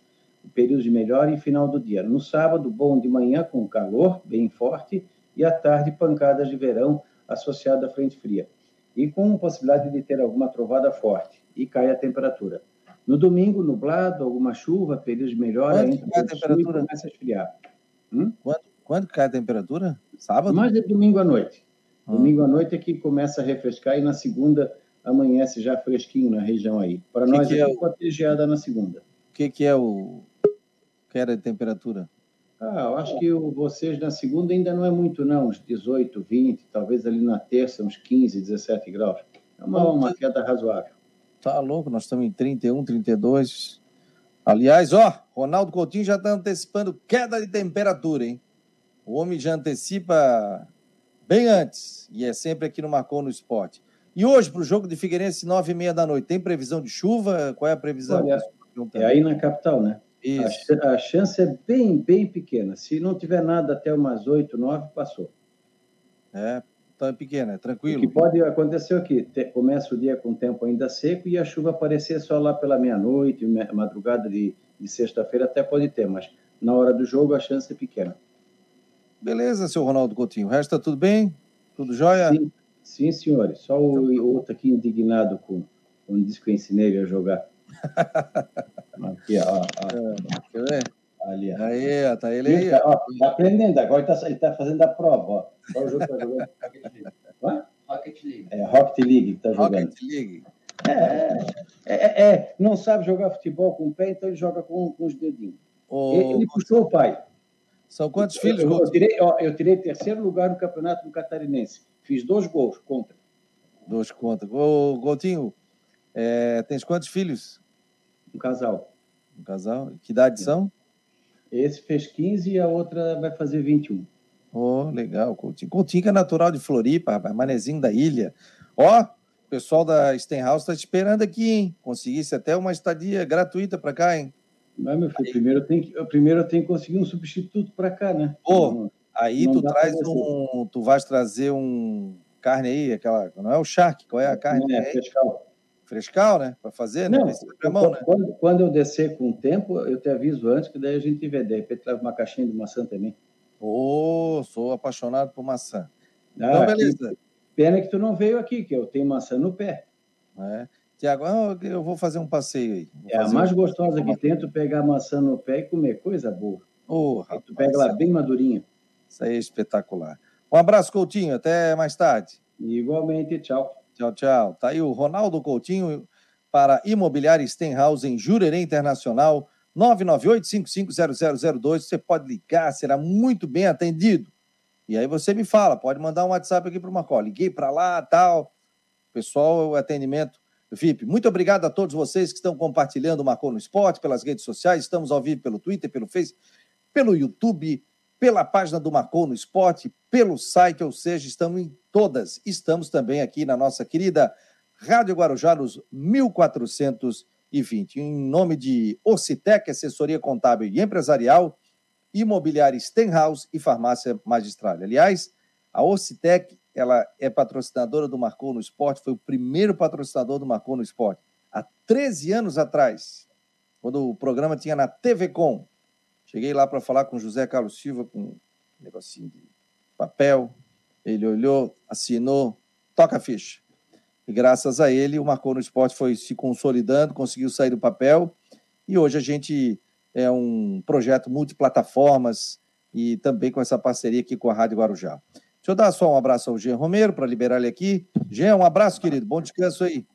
período de melhor e final do dia. No sábado, bom de manhã com calor bem forte e à tarde pancadas de verão associada à frente fria. E com possibilidade de ter alguma trovada forte e cai a temperatura. No domingo, nublado, alguma chuva, período de melhora, Quanto entra cai a o sul e temperatura? começa a esfriar. Hum? Quando, quando cai a temperatura? Sábado? Mas é domingo à noite. Ah. Domingo à noite é que começa a refrescar e na segunda amanhece já fresquinho na região aí. Para nós que é o- pode ter geada na segunda. O que, que é o. que era a temperatura? Ah, eu acho que o, vocês na segunda ainda não é muito, não. Uns 18, 20, talvez ali na terça uns 15, 17 graus. É uma, uma queda razoável. Tá louco, nós estamos em 31, 32. Aliás, ó, Ronaldo Coutinho já está antecipando queda de temperatura, hein? O homem já antecipa bem antes. E é sempre aqui no Marcou no Esporte. E hoje, para o jogo de Figueirense, nove e meia da noite, tem previsão de chuva? Qual é a previsão? Olha, É aí na capital, né? A, Isso. ch- a chance é bem, bem pequena. Se não tiver nada até umas 8, 9, passou. É, então é pequena, é O tranquilo. que pode acontecer aqui? Te- Começa o dia com o tempo ainda seco e a chuva aparecer só lá pela meia-noite, me- madrugada de, de sexta-feira até pode ter, mas na hora do jogo a chance é pequena. Beleza, seu Ronaldo Coutinho. O resto tá tudo bem? Tudo jóia? Sim, sim, senhores. Só o o outro aqui indignado com quando disse que eu ensinei ele a jogar. Aqui, ó, ó, Quer ver? Ali. ó. Aí, ó, tá ele aí. Viu, ó, tá aprendendo, agora ele tá, ele tá fazendo a prova, ó. Qual o jogo tá jogando? Hã? Rocket League. É Rocket League que tá jogando. Rocket League. É, é, é, é, não sabe jogar futebol com o pé, então ele joga com, com os dedinhos. Ô, Ele, ele puxou o pai. São quantos filhos, eu, eu, tirei, ó, eu tirei terceiro lugar no campeonato no catarinense. Fiz dois gols contra. Dois contas. Ô, Coutinho, é, tens quantos filhos? Um casal. Um casal? Que idade são? Esse fez 15 e a outra vai fazer 21. Ô, legal, Coutinho. Coutinho que é natural de Floripa, rapaz, manezinho da ilha. Ó, o pessoal da Stenhouse está te esperando aqui, hein? Conseguisse até uma estadia gratuita para cá, hein? Mas, meu filho, primeiro eu tenho que, primeiro eu tenho que conseguir um substituto para cá, né? Ô, Não- Aí Não tu traz um. Tu vais trazer um carne aí, aquela. Não é o charque, qual é a carne? não é, aí? fiscal. Frescal, né? Para fazer, né? Não, a mão, né? quando, quando eu descer com o tempo, eu te aviso antes, que daí a gente vê. De repente leva uma caixinha de maçã também. Ô, sou apaixonado por maçã. Ah, Então, que beleza. Pena que tu não veio aqui, que eu tenho maçã no pé. É. Tiago, eu vou fazer um passeio aí. Vou É a mais um- gostosa que tem, tu pegar a maçã no pé e comer. Coisa boa. Ô, Aí tu rapaz, pega ela bem madurinha. Isso aí é espetacular. Um abraço, Coutinho. Até mais tarde. Igualmente, tchau. Tchau, tchau. Tá aí o Ronaldo Coutinho para Imobiliária Stenhouse em Jurerê Internacional, 998-550002. Você pode ligar, será muito bem atendido. E aí você me fala, pode mandar um WhatsApp aqui para o Marcó. Liguei para lá, tal. Pessoal, o atendimento VIP. Muito obrigado a todos vocês que estão compartilhando o Marcou no Esporte pelas redes sociais. Estamos ao vivo pelo Twitter, pelo Face, pelo YouTube, pela página do Marcou no Esporte, pelo site, ou seja, estamos em todas. Estamos também aqui na nossa querida Rádio Guarujá, nos 1420. Em nome de Ocitec, assessoria contábil e empresarial, imobiliária Stenhouse e farmácia magistral. Aliás, a Ocitec, ela é patrocinadora do Marcou no Esporte, foi o primeiro patrocinador do Marcou no Esporte. Há 13 anos atrás, quando o programa tinha na TV Com, cheguei lá para falar com José Carlos Silva, com um negocinho de papel, ele olhou, assinou, toca a ficha. E graças a ele, o Marcou no Esporte foi se consolidando, conseguiu sair do papel. E hoje a gente é um projeto multiplataformas e também com essa parceria aqui com a Rádio Guarujá. Deixa eu dar só um abraço ao Jean Romero para liberar ele aqui. Jean, um abraço, querido. Bom descanso aí.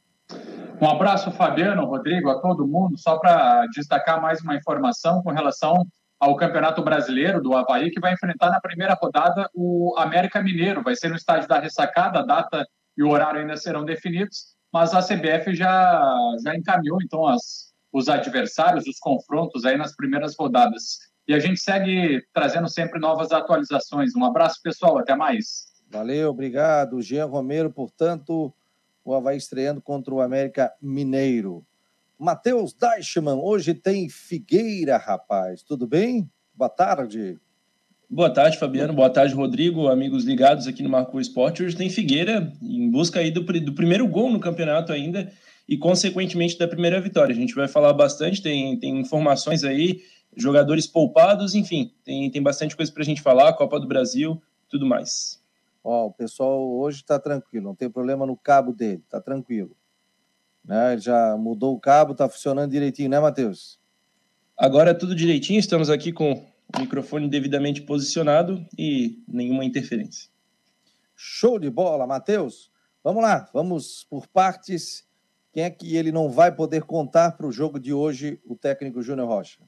Um abraço, Fabiano, Rodrigo, a todo mundo. Só para destacar mais uma informação com relação ao Campeonato Brasileiro do Havaí, que vai enfrentar na primeira rodada o América Mineiro. Vai ser no estádio da Ressacada, a data e o horário ainda serão definidos, mas a CBF já, já encaminhou, então, as, os adversários, os confrontos aí nas primeiras rodadas. e a gente segue trazendo sempre novas atualizações. Um abraço, pessoal, até mais. Valeu, obrigado. Jean Romero, portanto, o Havaí estreando contra o América Mineiro. Matheus Deichmann, hoje tem Figueira, rapaz. Tudo bem? Boa tarde. Boa tarde, Fabiano. Boa tarde, Rodrigo. Amigos ligados aqui no Marco Esporte. Hoje tem Figueira em busca aí do, do primeiro gol no campeonato ainda e, consequentemente, da primeira vitória. A gente vai falar bastante, tem, tem informações aí, jogadores poupados, enfim, tem, tem bastante coisa para a gente falar, Copa do Brasil, tudo mais. Ó, o pessoal hoje está tranquilo, não tem problema no cabo dele, está tranquilo. Né? Já mudou o cabo, está funcionando direitinho, né, Matheus? Agora tudo direitinho, estamos aqui com o microfone devidamente posicionado e nenhuma interferência. Show de bola, Matheus. Vamos lá, vamos por partes quem é que ele não vai poder contar para o jogo de hoje, o técnico Júnior Rocha?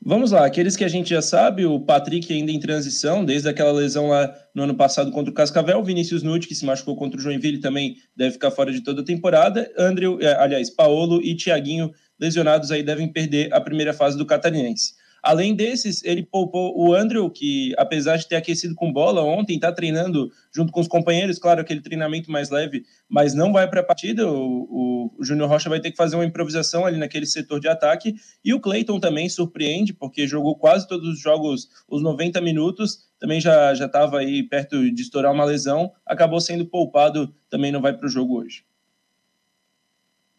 Vamos lá, aqueles que a gente já sabe, o Patrick ainda em transição, desde aquela lesão lá no ano passado contra o Cascavel, Vinícius Nutti, que se machucou contra o Joinville, também deve ficar fora de toda a temporada, Andrew, eh, aliás, Paolo e Thiaguinho, lesionados aí, devem perder a primeira fase do Catarinense. Além desses, ele poupou o Andrew, que apesar de ter aquecido com bola ontem, está treinando junto com os companheiros, claro, aquele treinamento mais leve, mas não vai para a partida. O, o Júnior Rocha vai ter que fazer uma improvisação ali naquele setor de ataque. E o Cleiton também surpreende, porque jogou quase todos os jogos, os 90 minutos, também já estava aí perto de estourar uma lesão, acabou sendo poupado, também não vai para o jogo hoje.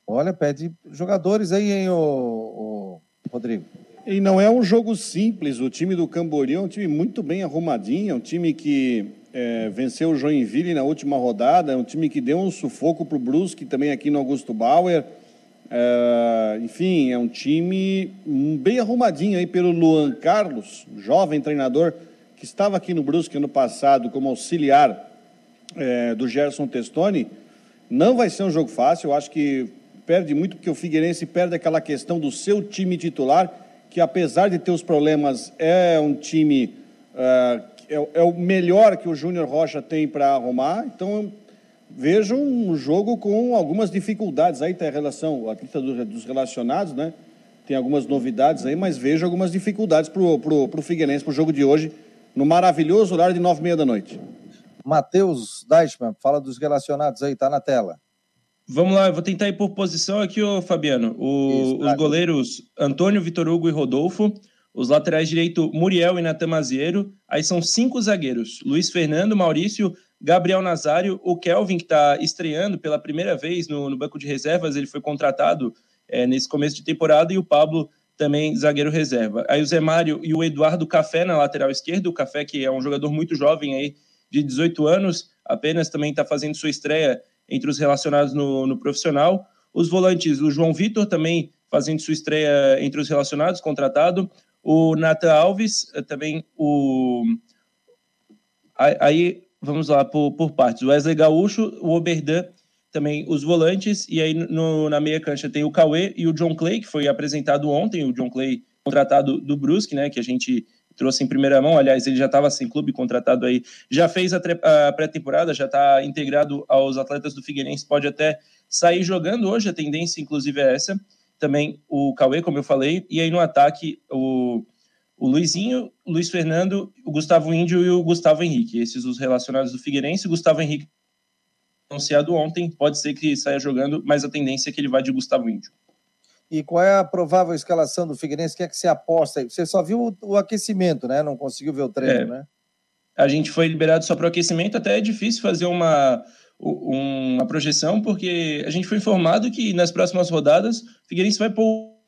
Olha, pede jogadores aí, hein, o, o Rodrigo. E não é um jogo simples. O time do Camboriú é um time muito bem arrumadinho, é um time que é, venceu o Joinville na última rodada, é um time que deu um sufoco para o Brusque também aqui no Augusto Bauer. É, enfim, é um time bem arrumadinho aí pelo Luan Carlos, jovem treinador que estava aqui no Brusque ano passado como auxiliar é, do Gerson Testoni. Não vai ser um jogo fácil, eu acho que perde muito porque o Figueirense perde aquela questão do seu time titular que apesar de ter os problemas, é um time, uh, é, é, o melhor que o Júnior Rocha tem para arrumar. Então, vejo um jogo com algumas dificuldades aí, tem a relação, a lista dos relacionados, né? Tem algumas novidades aí, mas vejo algumas dificuldades para o pro, pro Figueirense, para o jogo de hoje, no maravilhoso horário de nove e meia da noite. Matheus Deichmann, fala dos relacionados aí, tá na tela. Vamos lá, eu vou tentar ir por posição aqui, ô Fabiano. O, Isso, os goleiros Antônio, Vitor Hugo e Rodolfo. Os laterais direito, Muriel e Natan Maziero. Aí são cinco zagueiros: Luiz Fernando, Maurício, Gabriel Nazário, o Kelvin, que está estreando pela primeira vez no, no, banco de reservas, ele foi contratado é, nesse começo de temporada, e o Pablo também zagueiro reserva. Aí o Zé Mário e o Eduardo Café na lateral esquerda, o Café que é um jogador muito jovem aí, de 18 anos, apenas também está fazendo sua estreia entre os relacionados no, no profissional. Os volantes, o João Vitor também fazendo sua estreia entre os relacionados, contratado. O Nathan Alves, eh, também o. Aí vamos lá por, por partes. O Wesley Gaúcho, o Oberdan, também os volantes. E aí no, na meia cancha tem o Cauê e o John Clay, que foi apresentado ontem. O John Clay, contratado do Brusque, né? Que a gente trouxe em primeira mão. Aliás, ele já estava sem clube, contratado aí, já fez a, a pré-temporada, já está integrado aos atletas do Figueirense, pode até sair jogando hoje. A tendência, inclusive, é essa. Também o Cauê, como eu falei, e aí no ataque o, o Luizinho, o Luiz Fernando, o Gustavo Índio e o Gustavo Henrique. Esses os relacionados do Figueirense. O Gustavo Henrique anunciado ontem, pode ser que saia jogando, mas a tendência é que ele vá de Gustavo Índio. E qual é a provável escalação do Figueirense? Quer é que você aposta? Você só viu o, o aquecimento, né? Não conseguiu ver o treino, é. né? A gente foi liberado só para o aquecimento, até é difícil fazer uma, uma projeção, porque a gente foi informado que nas próximas rodadas o Figueirense vai pôr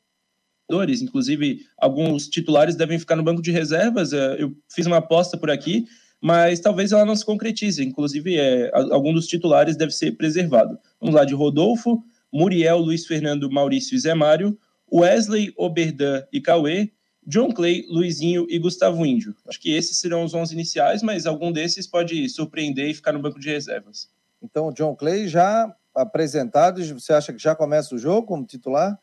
inclusive alguns titulares devem ficar no banco de reservas. É, eu fiz uma aposta por aqui, mas talvez ela não se concretize. Inclusive, é, algum dos titulares deve ser preservado. Vamos lá, de Rodolfo, Muriel, Luiz Fernando, Maurício e Zé Mário, Wesley, Oberdan e Cauê, John Clay, Luizinho e Gustavo Índio. Acho que esses serão os 11 iniciais, mas algum desses pode surpreender e ficar no banco de reservas. Então, John Clay já apresentado, você acha que já começa o jogo como titular?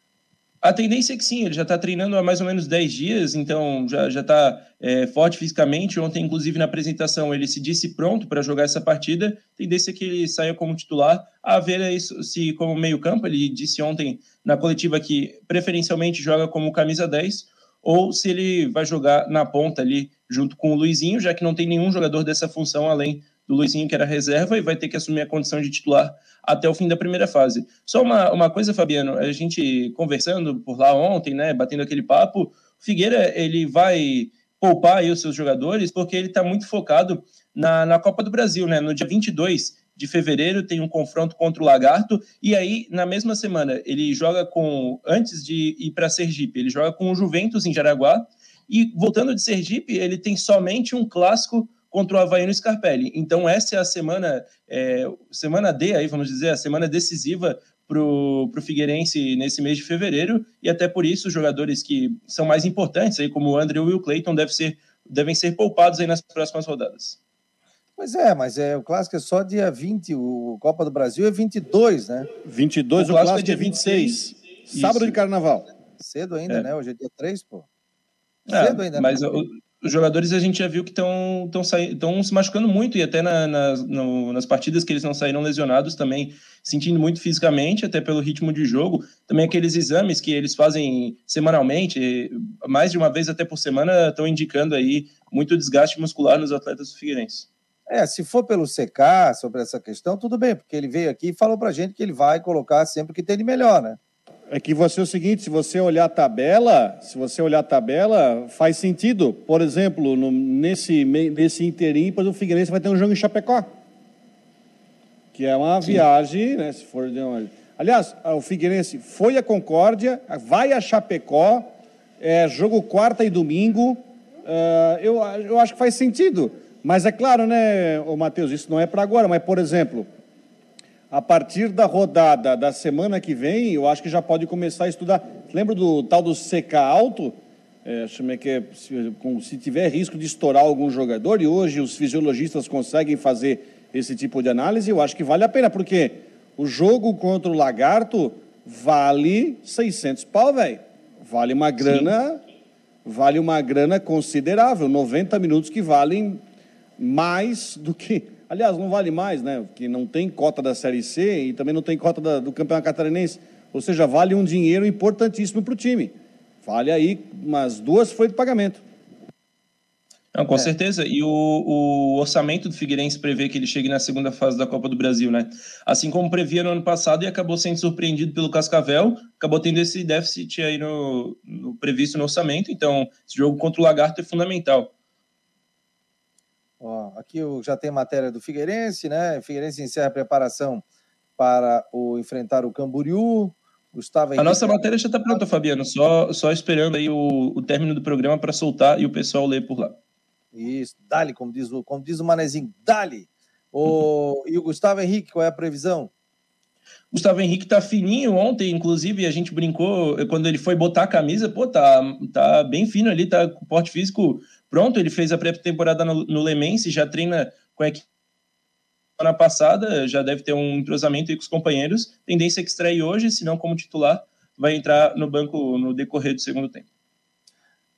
A tendência é que sim, ele já está treinando há mais ou menos 10 dias, então já está é, forte fisicamente. Ontem, inclusive, na apresentação, ele se disse pronto para jogar essa partida. A tendência é que ele saia como titular. A ver isso, se como meio-campo, ele disse ontem na coletiva que preferencialmente joga como camisa 10. ou se ele vai jogar na ponta ali junto com o Luizinho, já que não tem nenhum jogador dessa função além do Luizinho, que era reserva, e vai ter que assumir a condição de titular até o fim da primeira fase. Só uma, uma coisa, Fabiano, a gente conversando por lá ontem, né, batendo aquele papo, o Figueira, ele vai poupar aí os seus jogadores porque ele está muito focado na, na Copa do Brasil, né, no dia 22 de fevereiro tem um confronto contra o Lagarto e aí na mesma semana ele joga com antes de ir para Sergipe, ele joga com o Juventus em Jaraguá e voltando de Sergipe, ele tem somente um clássico contra o Havaiano Scarpelli. Então essa é a semana é, semana D aí, vamos dizer, a semana decisiva para o Figueirense nesse mês de fevereiro, e até por isso os jogadores que são mais importantes, aí, como o André e o Clayton, deve ser, devem ser poupados aí nas próximas rodadas. Pois é, mas é, o clássico é só dia 20, o Copa do Brasil é 22, né? 22, o, o clássico, clássico é dia 26. 26. Sábado de carnaval. Cedo ainda, é. né? Hoje é dia 3, pô. É, Cedo ainda. Mas né? o, os jogadores a gente já viu que estão se machucando muito e até na, na, no, nas partidas que eles não saíram lesionados também sentindo muito fisicamente, até pelo ritmo de jogo. Também aqueles exames que eles fazem semanalmente, mais de uma vez até por semana, estão indicando aí muito desgaste muscular nos atletas do Figueirense. É, se for pelo CK sobre essa questão, tudo bem, porque ele veio aqui e falou pra gente que ele vai colocar sempre que tem de melhor, né? É que você é o seguinte, se você olhar a tabela, se você olhar a tabela, faz sentido. Por exemplo, no, nesse, nesse interim, o Figueirense vai ter um jogo em Chapecó. Que é uma Sim. viagem, né? Se for de uma... Aliás, o Figueirense foi a Concórdia, vai a Chapecó, é jogo quarta e domingo. Uh, eu, eu acho que faz sentido. Mas é claro, né, Matheus, isso não é para agora, mas, por exemplo, a partir da rodada da semana que vem, eu acho que já pode começar a estudar. Lembra do tal do CK alto? É, que se, se tiver risco de estourar algum jogador, e hoje os fisiologistas conseguem fazer esse tipo de análise, eu acho que vale a pena, porque o jogo contra o Lagarto vale 600 pau, velho. Vale uma grana, Sim. vale uma grana considerável, 90 minutos que valem mais do que. Aliás, não vale mais, né? Porque não tem cota da Série C e também não tem cota da, do Campeonato Catarinense. Ou seja, vale um dinheiro importantíssimo para o time. Vale aí umas duas folhas de pagamento. Não, com é. certeza. E o, o, orçamento do Figueirense prevê que ele chegue na segunda fase da Copa do Brasil, né? Assim como previa no ano passado e acabou sendo surpreendido pelo Cascavel, acabou tendo esse déficit aí no, no previsto no orçamento. Então, esse jogo contra o Lagarto é fundamental. Ó, aqui já tem matéria do Figueirense, né? Figueirense encerra a preparação para o enfrentar o Camboriú. Gustavo Henrique... A nossa matéria já está pronta, Fabiano. Só, só esperando aí o, o término do programa para soltar e o pessoal ler por lá. Isso, dali, como diz o, como diz o Manezinho, dali. O, e o Gustavo Henrique, qual é a previsão? Gustavo Henrique tá fininho ontem, inclusive a gente brincou quando ele foi botar a camisa, pô, tá, tá bem fino ali, tá com porte físico pronto. Ele fez a pré-temporada no, no Lemense, já treina com a equipe na passada, já deve ter um entrosamento com os companheiros. Tendência é que hoje, se não como titular, vai entrar no banco no decorrer do segundo tempo.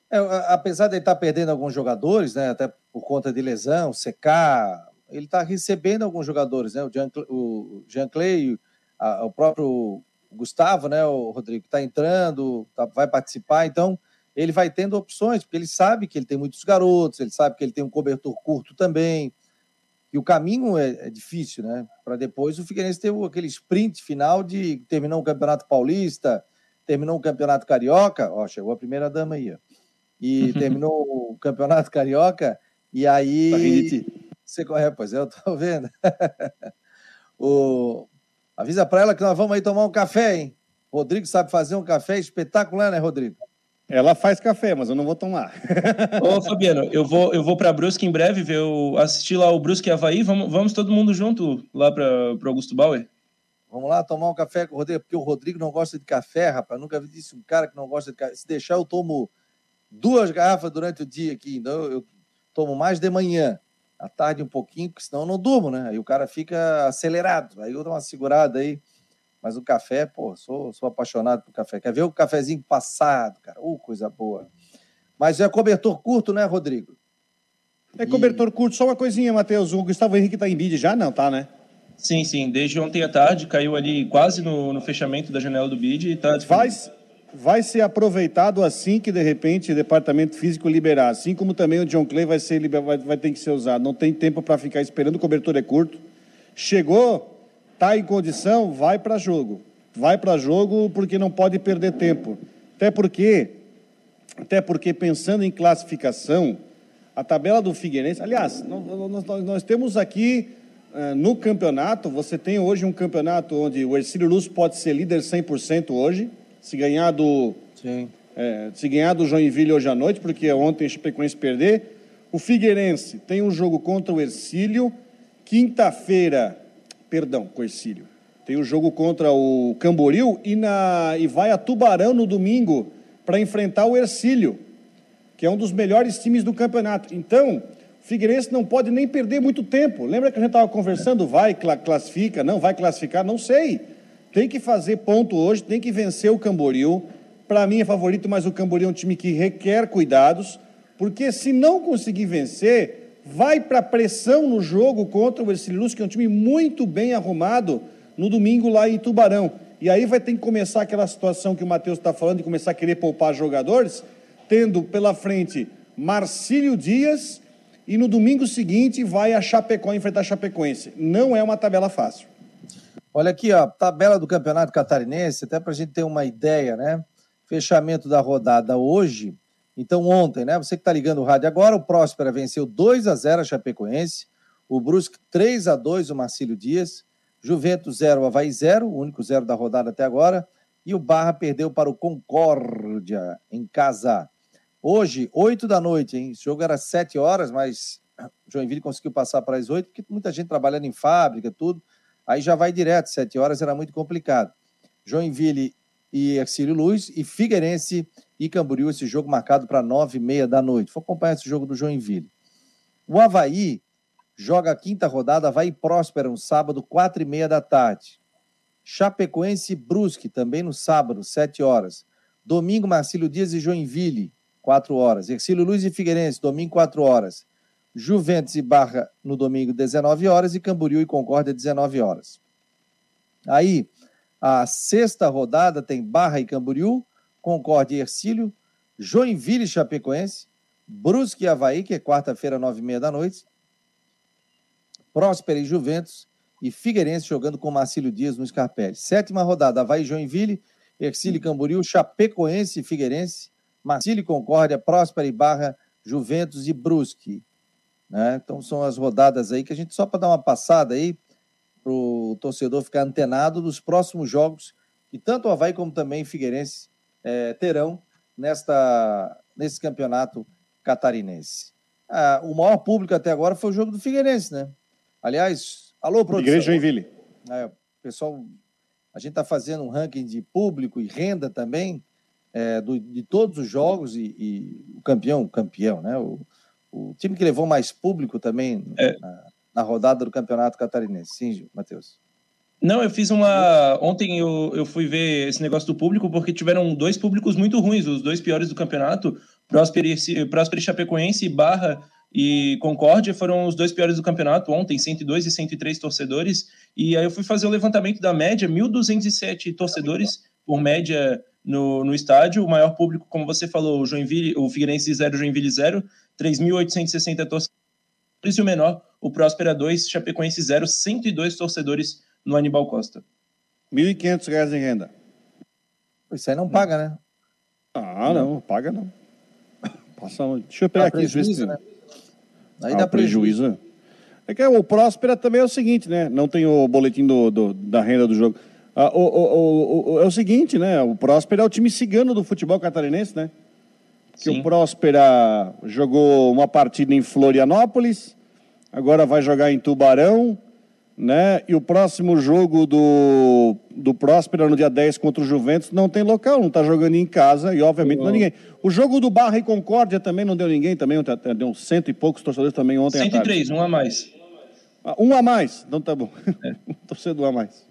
É, apesar de ele estar tá perdendo alguns jogadores, né, até por conta de lesão, secar, ele está recebendo alguns jogadores, né, o Jean, o Jean Clay, a, o próprio Gustavo, né, o Rodrigo, está entrando, tá, vai participar, então ele vai tendo opções, porque ele sabe que ele tem muitos garotos, ele sabe que ele tem um cobertor curto também, e o caminho é, é difícil, né, para depois o Figueirense ter aquele sprint final de terminar o Campeonato Paulista, terminou o Campeonato Carioca, ó, chegou a primeira dama aí, ó, e terminou o Campeonato Carioca, e aí... Você corre, pois é, eu tô vendo. o, Avisa para ela que nós vamos aí tomar um café, hein? Rodrigo sabe fazer um café espetacular, né, Rodrigo? Ela faz café, mas eu não vou tomar. Ô, Fabiano, eu vou, eu vou para Brusque em breve ver o, assistir lá o Brusque Havaí. Vamos, vamos todo mundo junto lá para o Augusto Bauer? Vamos lá tomar um café com o Rodrigo, porque o Rodrigo não gosta de café, rapaz. nunca vi disse um cara que não gosta de café. Se deixar, eu tomo duas garrafas durante o dia aqui. Então, eu tomo mais de manhã à tarde um pouquinho, porque senão eu não durmo, né? Aí o cara fica acelerado. Aí eu dou uma segurada aí. Mas o café, pô, sou, sou apaixonado por café. Quer ver o cafezinho passado, cara? Uh, coisa boa. Mas é cobertor curto, né, Rodrigo? É cobertor e... curto. Só uma coisinha, Matheus. O Gustavo Henrique tá em bid já? Não, tá, né? Sim, sim. Desde ontem à tarde, caiu ali quase no, no fechamento da janela do bid e tá... Faz, vai ser aproveitado assim que, de repente, o departamento físico liberar. Assim como também o John Clay vai, ser, vai, vai ter que ser usado. Não tem tempo para ficar esperando, o cobertor é curto. Chegou, está em condição, vai para jogo. Vai para jogo porque não pode perder tempo. Até porque, até porque pensando em classificação, a tabela do Figueirense, aliás, nós, nós, nós temos aqui uh, no campeonato, você tem hoje um campeonato onde o Ercílio Luz pode ser líder 100% hoje, se ganhar do é, se ganhar do Joinville hoje à noite, porque ontem o Chapecoense perder. O Figueirense tem um jogo contra o Ercílio. Quinta-feira, perdão, com o Ercílio. Tem o jogo contra o Camboriú e, na, e vai a Tubarão no domingo para enfrentar o Ercílio, que é um dos melhores times do campeonato. Então, o Figueirense não pode nem perder muito tempo. Lembra que a gente estava conversando? Vai, classifica, não vai classificar? Não sei. Tem que fazer ponto hoje, tem que vencer o Camboriú. Para mim é favorito, mas o Camboriú é um time que requer cuidados, porque se não conseguir vencer, vai para pressão no jogo contra o Ercílio Luz, que é um time muito bem arrumado no domingo lá em Tubarão. E aí vai ter que começar aquela situação que o Matheus está falando, de começar a querer poupar jogadores, tendo pela frente Marcílio Dias e no domingo seguinte vai a Chapecó enfrentar a Chapecoense. Não é uma tabela fácil. Olha aqui, ó, tabela do Campeonato Catarinense, até para a gente ter uma ideia, né? Fechamento da rodada hoje. Então, ontem, né? Você que está ligando o rádio agora, o Próspera venceu 2 a 0 a Chapecoense, o Brusque 3 a 2 o Marcílio Dias, Juventus 0, Havaí 0, o único zero da rodada até agora, e o Barra perdeu para o Concórdia em casa. Hoje, 8 da noite, hein? Esse jogo era 7 horas, mas Joinville conseguiu passar para as 8, porque muita gente trabalhando em fábrica, tudo. Aí já vai direto, sete horas era muito complicado. Joinville e Ercílio Luz e Figueirense e Camboriú, esse jogo marcado para nove e meia da noite. Vou acompanhar esse jogo do Joinville. O Havaí joga a quinta rodada, Havaí Próspera no sábado, quatro e meia da tarde. Chapecoense e Brusque, também no sábado, sete horas. Domingo, Marcílio Dias e Joinville, quatro horas. Ercílio Luz e Figueirense, domingo, quatro horas. Juventus e Barra no domingo, 19 horas, e Camboriú e Concórdia, 19 horas. Aí, a sexta rodada tem Barra e Camboriú, Concórdia e Ercílio, Joinville e Chapecoense, Brusque e Havaí, que é quarta-feira, nove e meia da noite, Próspera e Juventus, e Figueirense jogando com Marcílio Dias no Scarpelli. Sétima rodada, Havaí e Joinville, Ercílio e Camboriú, Chapecoense e Figueirense, Marcílio e Concórdia, Próspera e Barra, Juventus e Brusque. Né? Então são as rodadas aí que a gente, só para dar uma passada aí, para o torcedor ficar antenado dos próximos jogos que tanto o Havaí como também Figueirense é, terão nesta, nesse campeonato catarinense. Ah, o maior público até agora foi o jogo do Figueirense, né? Aliás, alô, produção. Igreja Joinville. É, pessoal, a gente está fazendo um ranking de público e renda também é, do, de todos os jogos e, e, o campeão, campeão, né? O, o time que levou mais público também é. na, na, rodada do Campeonato Catarinense. Sim, Matheus. Não, eu fiz uma. Ontem eu, eu fui ver esse negócio do público porque tiveram dois públicos muito ruins, os dois piores do campeonato. Próspero e Chapecoense, Barra e Concórdia foram os dois piores do campeonato ontem, 102 e 103 torcedores. E aí eu fui fazer o levantamento da média, 1.207 torcedores por média no, no estádio. O maior público, como você falou, o Joinville, o Figueirense 0, Joinville 0, 3.860 torcedores. E o menor, o Próspera 2, Chapecoense 0, 102 torcedores no Anibal Costa. R$ 1.500 em renda. Isso aí não paga, né? Ah, não, não paga não. Passa, deixa eu pegar aqui. Prejuízo, né? Aí ah, dá prejuízo. prejuízo. É que o Próspera também é o seguinte, né? Não tem o boletim do, do da renda do jogo. Ah, o, o, o, é o seguinte, né? O Próspera é o time cigano do futebol catarinense, né? Que Sim. o Próspera jogou uma partida em Florianópolis, agora vai jogar em Tubarão, né? E o próximo jogo do, do Próspera no dia 10 contra o Juventus não tem local, não está jogando em casa e obviamente não, não ninguém. O jogo do Barra e Concórdia também não deu ninguém, também deu uns cento e poucos torcedores também ontem 103, um a mais. Ah, um a mais, então tá bom. É. Torcedor a mais.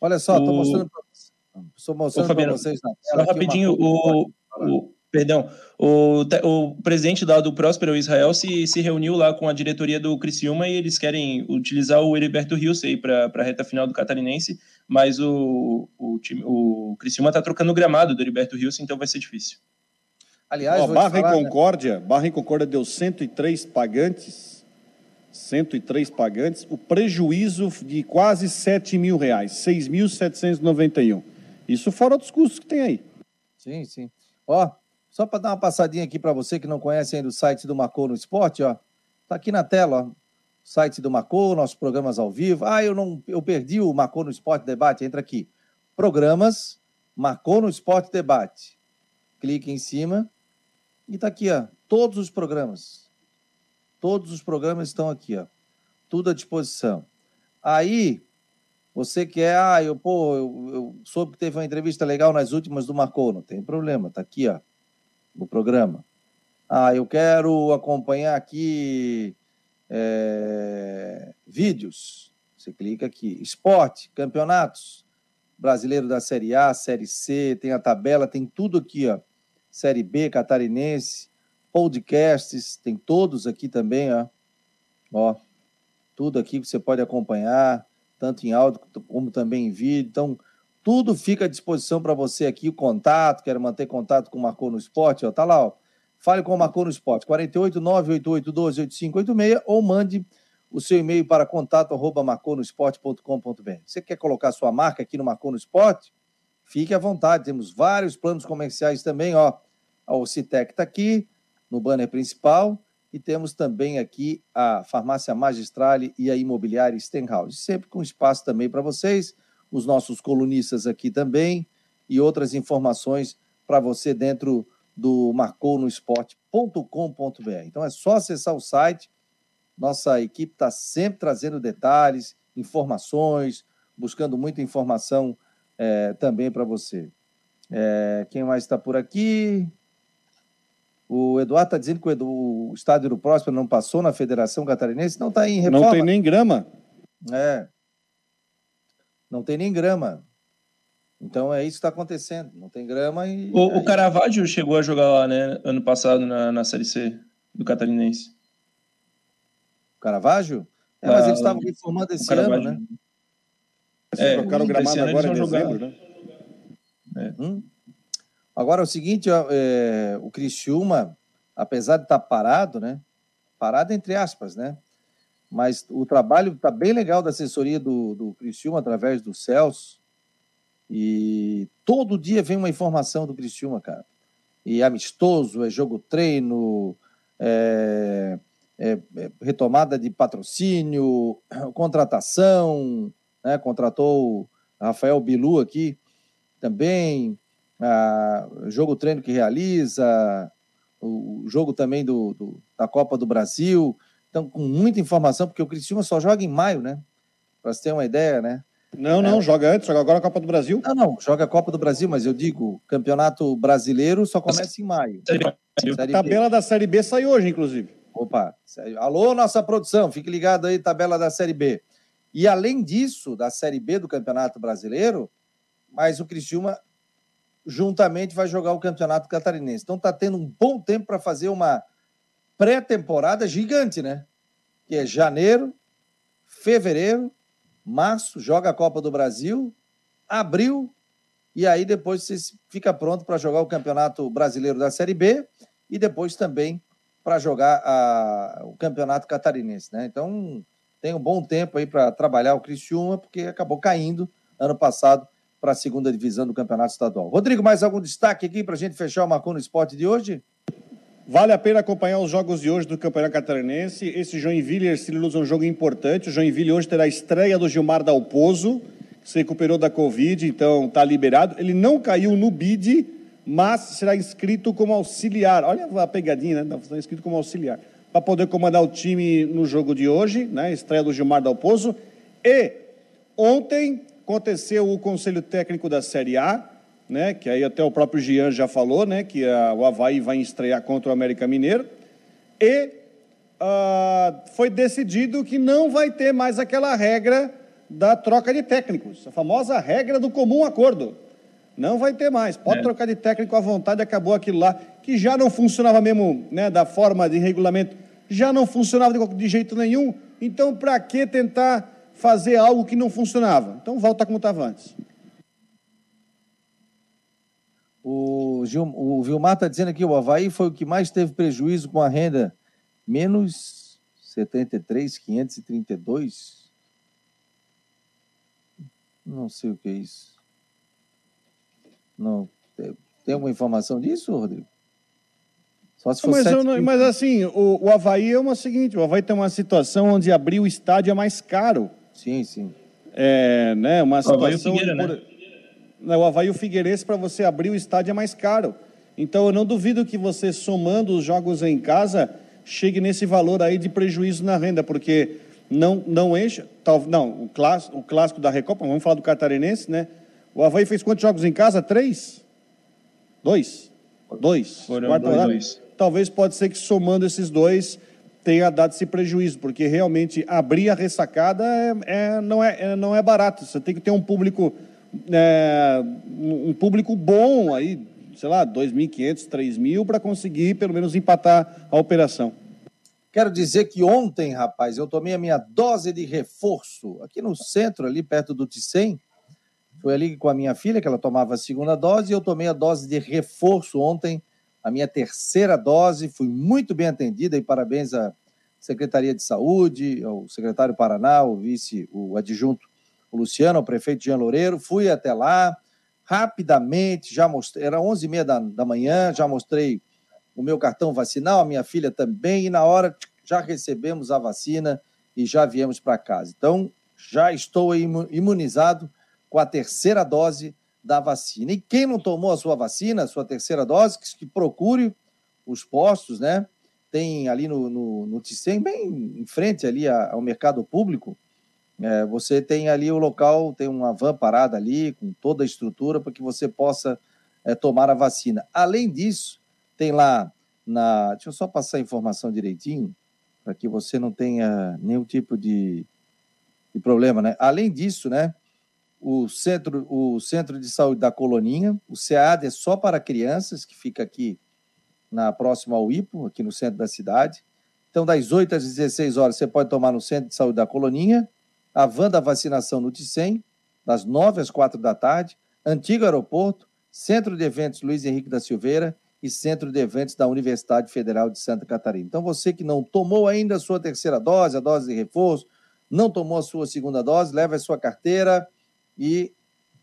Olha só, estou o... mostrando para mostrando para vocês na tela. Só rapidinho, o, o, perdão, o, o presidente da, do Próspero Israel se, se reuniu lá com a diretoria do Criciúma e eles querem utilizar o Heriberto Rios aí para a reta final do Catarinense, mas o, o, time, o Criciúma está trocando o gramado do Heriberto Rios, então vai ser difícil. Aliás, Ó, Barra falar, e né? Concórdia, né? Barra e Concórdia deu 103 pagantes, 103 pagantes, o prejuízo de quase 7 mil reais, 6.791. Isso fora dos custos que tem aí. Sim, sim. Ó, só para dar uma passadinha aqui para você que não conhece ainda o site do Marcou no Esporte, ó, tá aqui na tela, ó, site do Marcou, nossos programas ao vivo. Ah, eu não, eu perdi o Marcou no Esporte Debate, entra aqui. Programas Marcou no Esporte Debate. Clique em cima e tá aqui, ó, todos os programas. Todos os programas estão aqui, ó. Tudo à disposição. Aí, você quer, ah, eu, pô, eu, eu soube que teve uma entrevista legal nas últimas do Marcou, não tem problema, tá aqui, ó, o programa. Ah, eu quero acompanhar aqui é, vídeos. Você clica aqui. Esporte, campeonatos. Brasileiro da Série A, Série C, tem a tabela, tem tudo aqui, ó. Série B, catarinense, podcasts, tem todos aqui também, ó. Ó, tudo aqui que você pode acompanhar, tanto em áudio como também em vídeo. Então, tudo fica à disposição para você aqui, o contato, quer manter contato com o Marcou no Esporte, ó, tá lá, ó. Fale com o Marcou no Esporte, 48 988 12 8586 ou mande o seu e-mail para contato arroba. Você quer colocar sua marca aqui no Marcou no Esporte? Fique à vontade, temos vários planos comerciais também, ó. O Citec está aqui no banner principal e temos também aqui a Farmácia Magistrale e a Imobiliária Stenhouse, sempre com espaço também para vocês, os nossos colunistas aqui também e outras informações para você dentro do marconosport.com.br. Então é só acessar o site. Nossa equipe está sempre trazendo detalhes, informações, buscando muita informação é, também para você. É, quem mais está por aqui? O Eduardo está dizendo que o, o estádio do Próspero não passou na Federação Catarinense, não está em reforma. Não tem nem grama. É. Não tem nem grama. Então é isso que está acontecendo. Não tem grama e. O, aí... o Caravaggio chegou a jogar lá, né? Ano passado na, na Série C do Catarinense. O Caravaggio? É, mas ah, eles estavam reformando esse ano, né? É, trocaram o gramado agora em dezembro, né? É. Hum? Agora é o seguinte, ó, é, o Criciúma, apesar de estar tá parado, né? Parado entre aspas, né? Mas o trabalho está bem legal da assessoria do, do Criciúma através do Celso. E todo dia vem uma informação do Criciúma, cara. E é amistoso, é jogo treino, é, é, é retomada de patrocínio, contratação, né? contratou Rafael Bilu aqui também, a, jogo treino que realiza, o, jogo também do, do, da Copa do Brasil. Então, com muita informação, porque o Criciúma só joga em maio, né? Para você ter uma ideia, né? Não, não, é. joga antes, joga agora a Copa do Brasil. Não, não, joga a Copa do Brasil, mas eu digo, campeonato brasileiro só começa em maio. A tabela da Série B sai hoje, inclusive. Opa, alô, nossa produção, fique ligado aí, tabela da Série B. E além disso, da Série B do Campeonato Brasileiro, mas o Criciúma juntamente vai jogar o Campeonato Catarinense. Então está tendo um bom tempo para fazer uma pré-temporada gigante, né? Que é janeiro, fevereiro, março, joga a Copa do Brasil, abril, e aí depois você fica pronto para jogar o Campeonato Brasileiro da Série B e depois também para jogar a, o Campeonato Catarinense, né? Então tem um bom tempo aí para trabalhar o Criciúma, porque acabou caindo ano passado para a segunda divisão do Campeonato Estadual. Rodrigo, mais algum destaque aqui para a gente fechar o Marcon no Esporte de hoje? Vale a pena acompanhar os jogos de hoje do Campeonato Catarinense. Esse Joinville e Ercílio é um jogo importante. O Joinville hoje terá a estreia do Gilmar Dalpozo, que se recuperou da Covid, então está liberado. Ele não caiu no BID, mas será inscrito como auxiliar. Olha a pegadinha, né? Está inscrito como auxiliar para poder comandar o time no jogo de hoje, né? Estreia do Gilmar Dalpozo. E ontem aconteceu o Conselho Técnico da Série A, né? Que aí até o próprio Jean já falou, né? Que a, o Havaí vai estrear contra o América Mineiro. E uh, foi decidido que não vai ter mais aquela regra da troca de técnicos, a famosa regra do comum acordo. Não vai ter mais. Pode é. trocar de técnico à vontade, acabou aquilo lá, que já não funcionava mesmo né, da forma de regulamento já não funcionava de, de jeito nenhum. Então, para que tentar fazer algo que não funcionava. Então volta como estava antes. O, Gil, o Vilmar está dizendo aqui, o Havaí foi o que mais teve prejuízo com a renda menos 73,532. Não sei o que é isso. Não. Tem alguma informação disso, Rodrigo? Só se for mas, não, mas assim, o, o Havaí é uma seguinte: o Havaí tem uma situação onde abrir o estádio é mais caro. Sim, sim. É, né, uma situação. O Havaí, Figueira, por... né? O Havaí o Figueirense, para você abrir o estádio é mais caro. Então eu não duvido que você, somando os jogos em casa, chegue nesse valor aí de prejuízo na renda, porque não, não enche. Tal, não, o clássico, o clássico da Recopa, vamos falar do Catarinense, né? O Havaí fez quantos jogos em casa? Três? Dois? Dois. Foram dois, dois. Talvez pode ser que somando esses dois tenha dado esse prejuízo, porque realmente abrir a ressacada é, é não, é, é, não é barato. Você tem que ter um público, é, um público bom aí, sei lá, 2.500, 3.000 para conseguir pelo menos empatar a operação. Quero dizer que ontem, rapaz, eu tomei a minha dose de reforço aqui no centro, ali perto do Ticem. Foi ali com a minha filha, que ela tomava a segunda dose, e eu tomei a dose de reforço ontem, a minha terceira dose. Fui muito bem atendida e parabéns à Secretaria de Saúde, ao secretário Paraná, o vice, o adjunto, o Luciano, ao prefeito Jean Loureiro. Fui até lá, rapidamente, já mostrei, era 11h30 da, da manhã, já mostrei o meu cartão vacinal, a minha filha também, e na hora já recebemos a vacina e já viemos para casa. Então, já estou imunizado com a terceira dose da vacina. E quem não tomou a sua vacina, a sua terceira dose, que, procure os postos, né? Tem ali no, no, no Ticem, bem em frente ali ao mercado público, é, você tem ali o local, tem uma van parada ali, com toda a estrutura, para que você possa é, tomar a vacina. Além disso, tem lá na. Deixa eu só passar a informação direitinho, para que você não tenha nenhum tipo de, de problema, né? Além disso, né? O centro, o centro de saúde da Coloninha, o SEAD é só para crianças, que fica aqui na próxima ao IPO, aqui no centro da cidade. Então, das 8 às 16 horas, você pode tomar no centro de saúde da Coloninha, a van da vacinação no Ticem, das 9 às 4 da tarde, antigo aeroporto, centro de eventos Luiz Henrique da Silveira e Centro de Eventos da Universidade Federal de Santa Catarina. Então, você que não tomou ainda a sua terceira dose, a dose de reforço, não tomou a sua segunda dose, leve a sua carteira e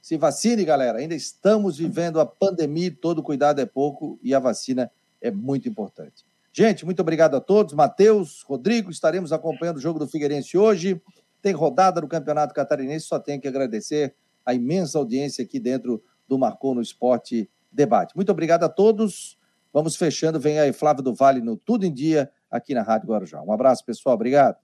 se vacine, galera. Ainda estamos vivendo a pandemia, todo cuidado é pouco e a vacina é muito importante. Gente, muito obrigado a todos. Matheus, Rodrigo, estaremos acompanhando o jogo do Figueirense hoje. Tem rodada do Campeonato Catarinense, só tenho que agradecer a imensa audiência aqui dentro do Marcou no Esporte debate. Muito obrigado a todos. Vamos fechando. Vem aí Flávio do Vale no Tudo em Dia, aqui na Rádio Guarujá. Um abraço, pessoal. Obrigado.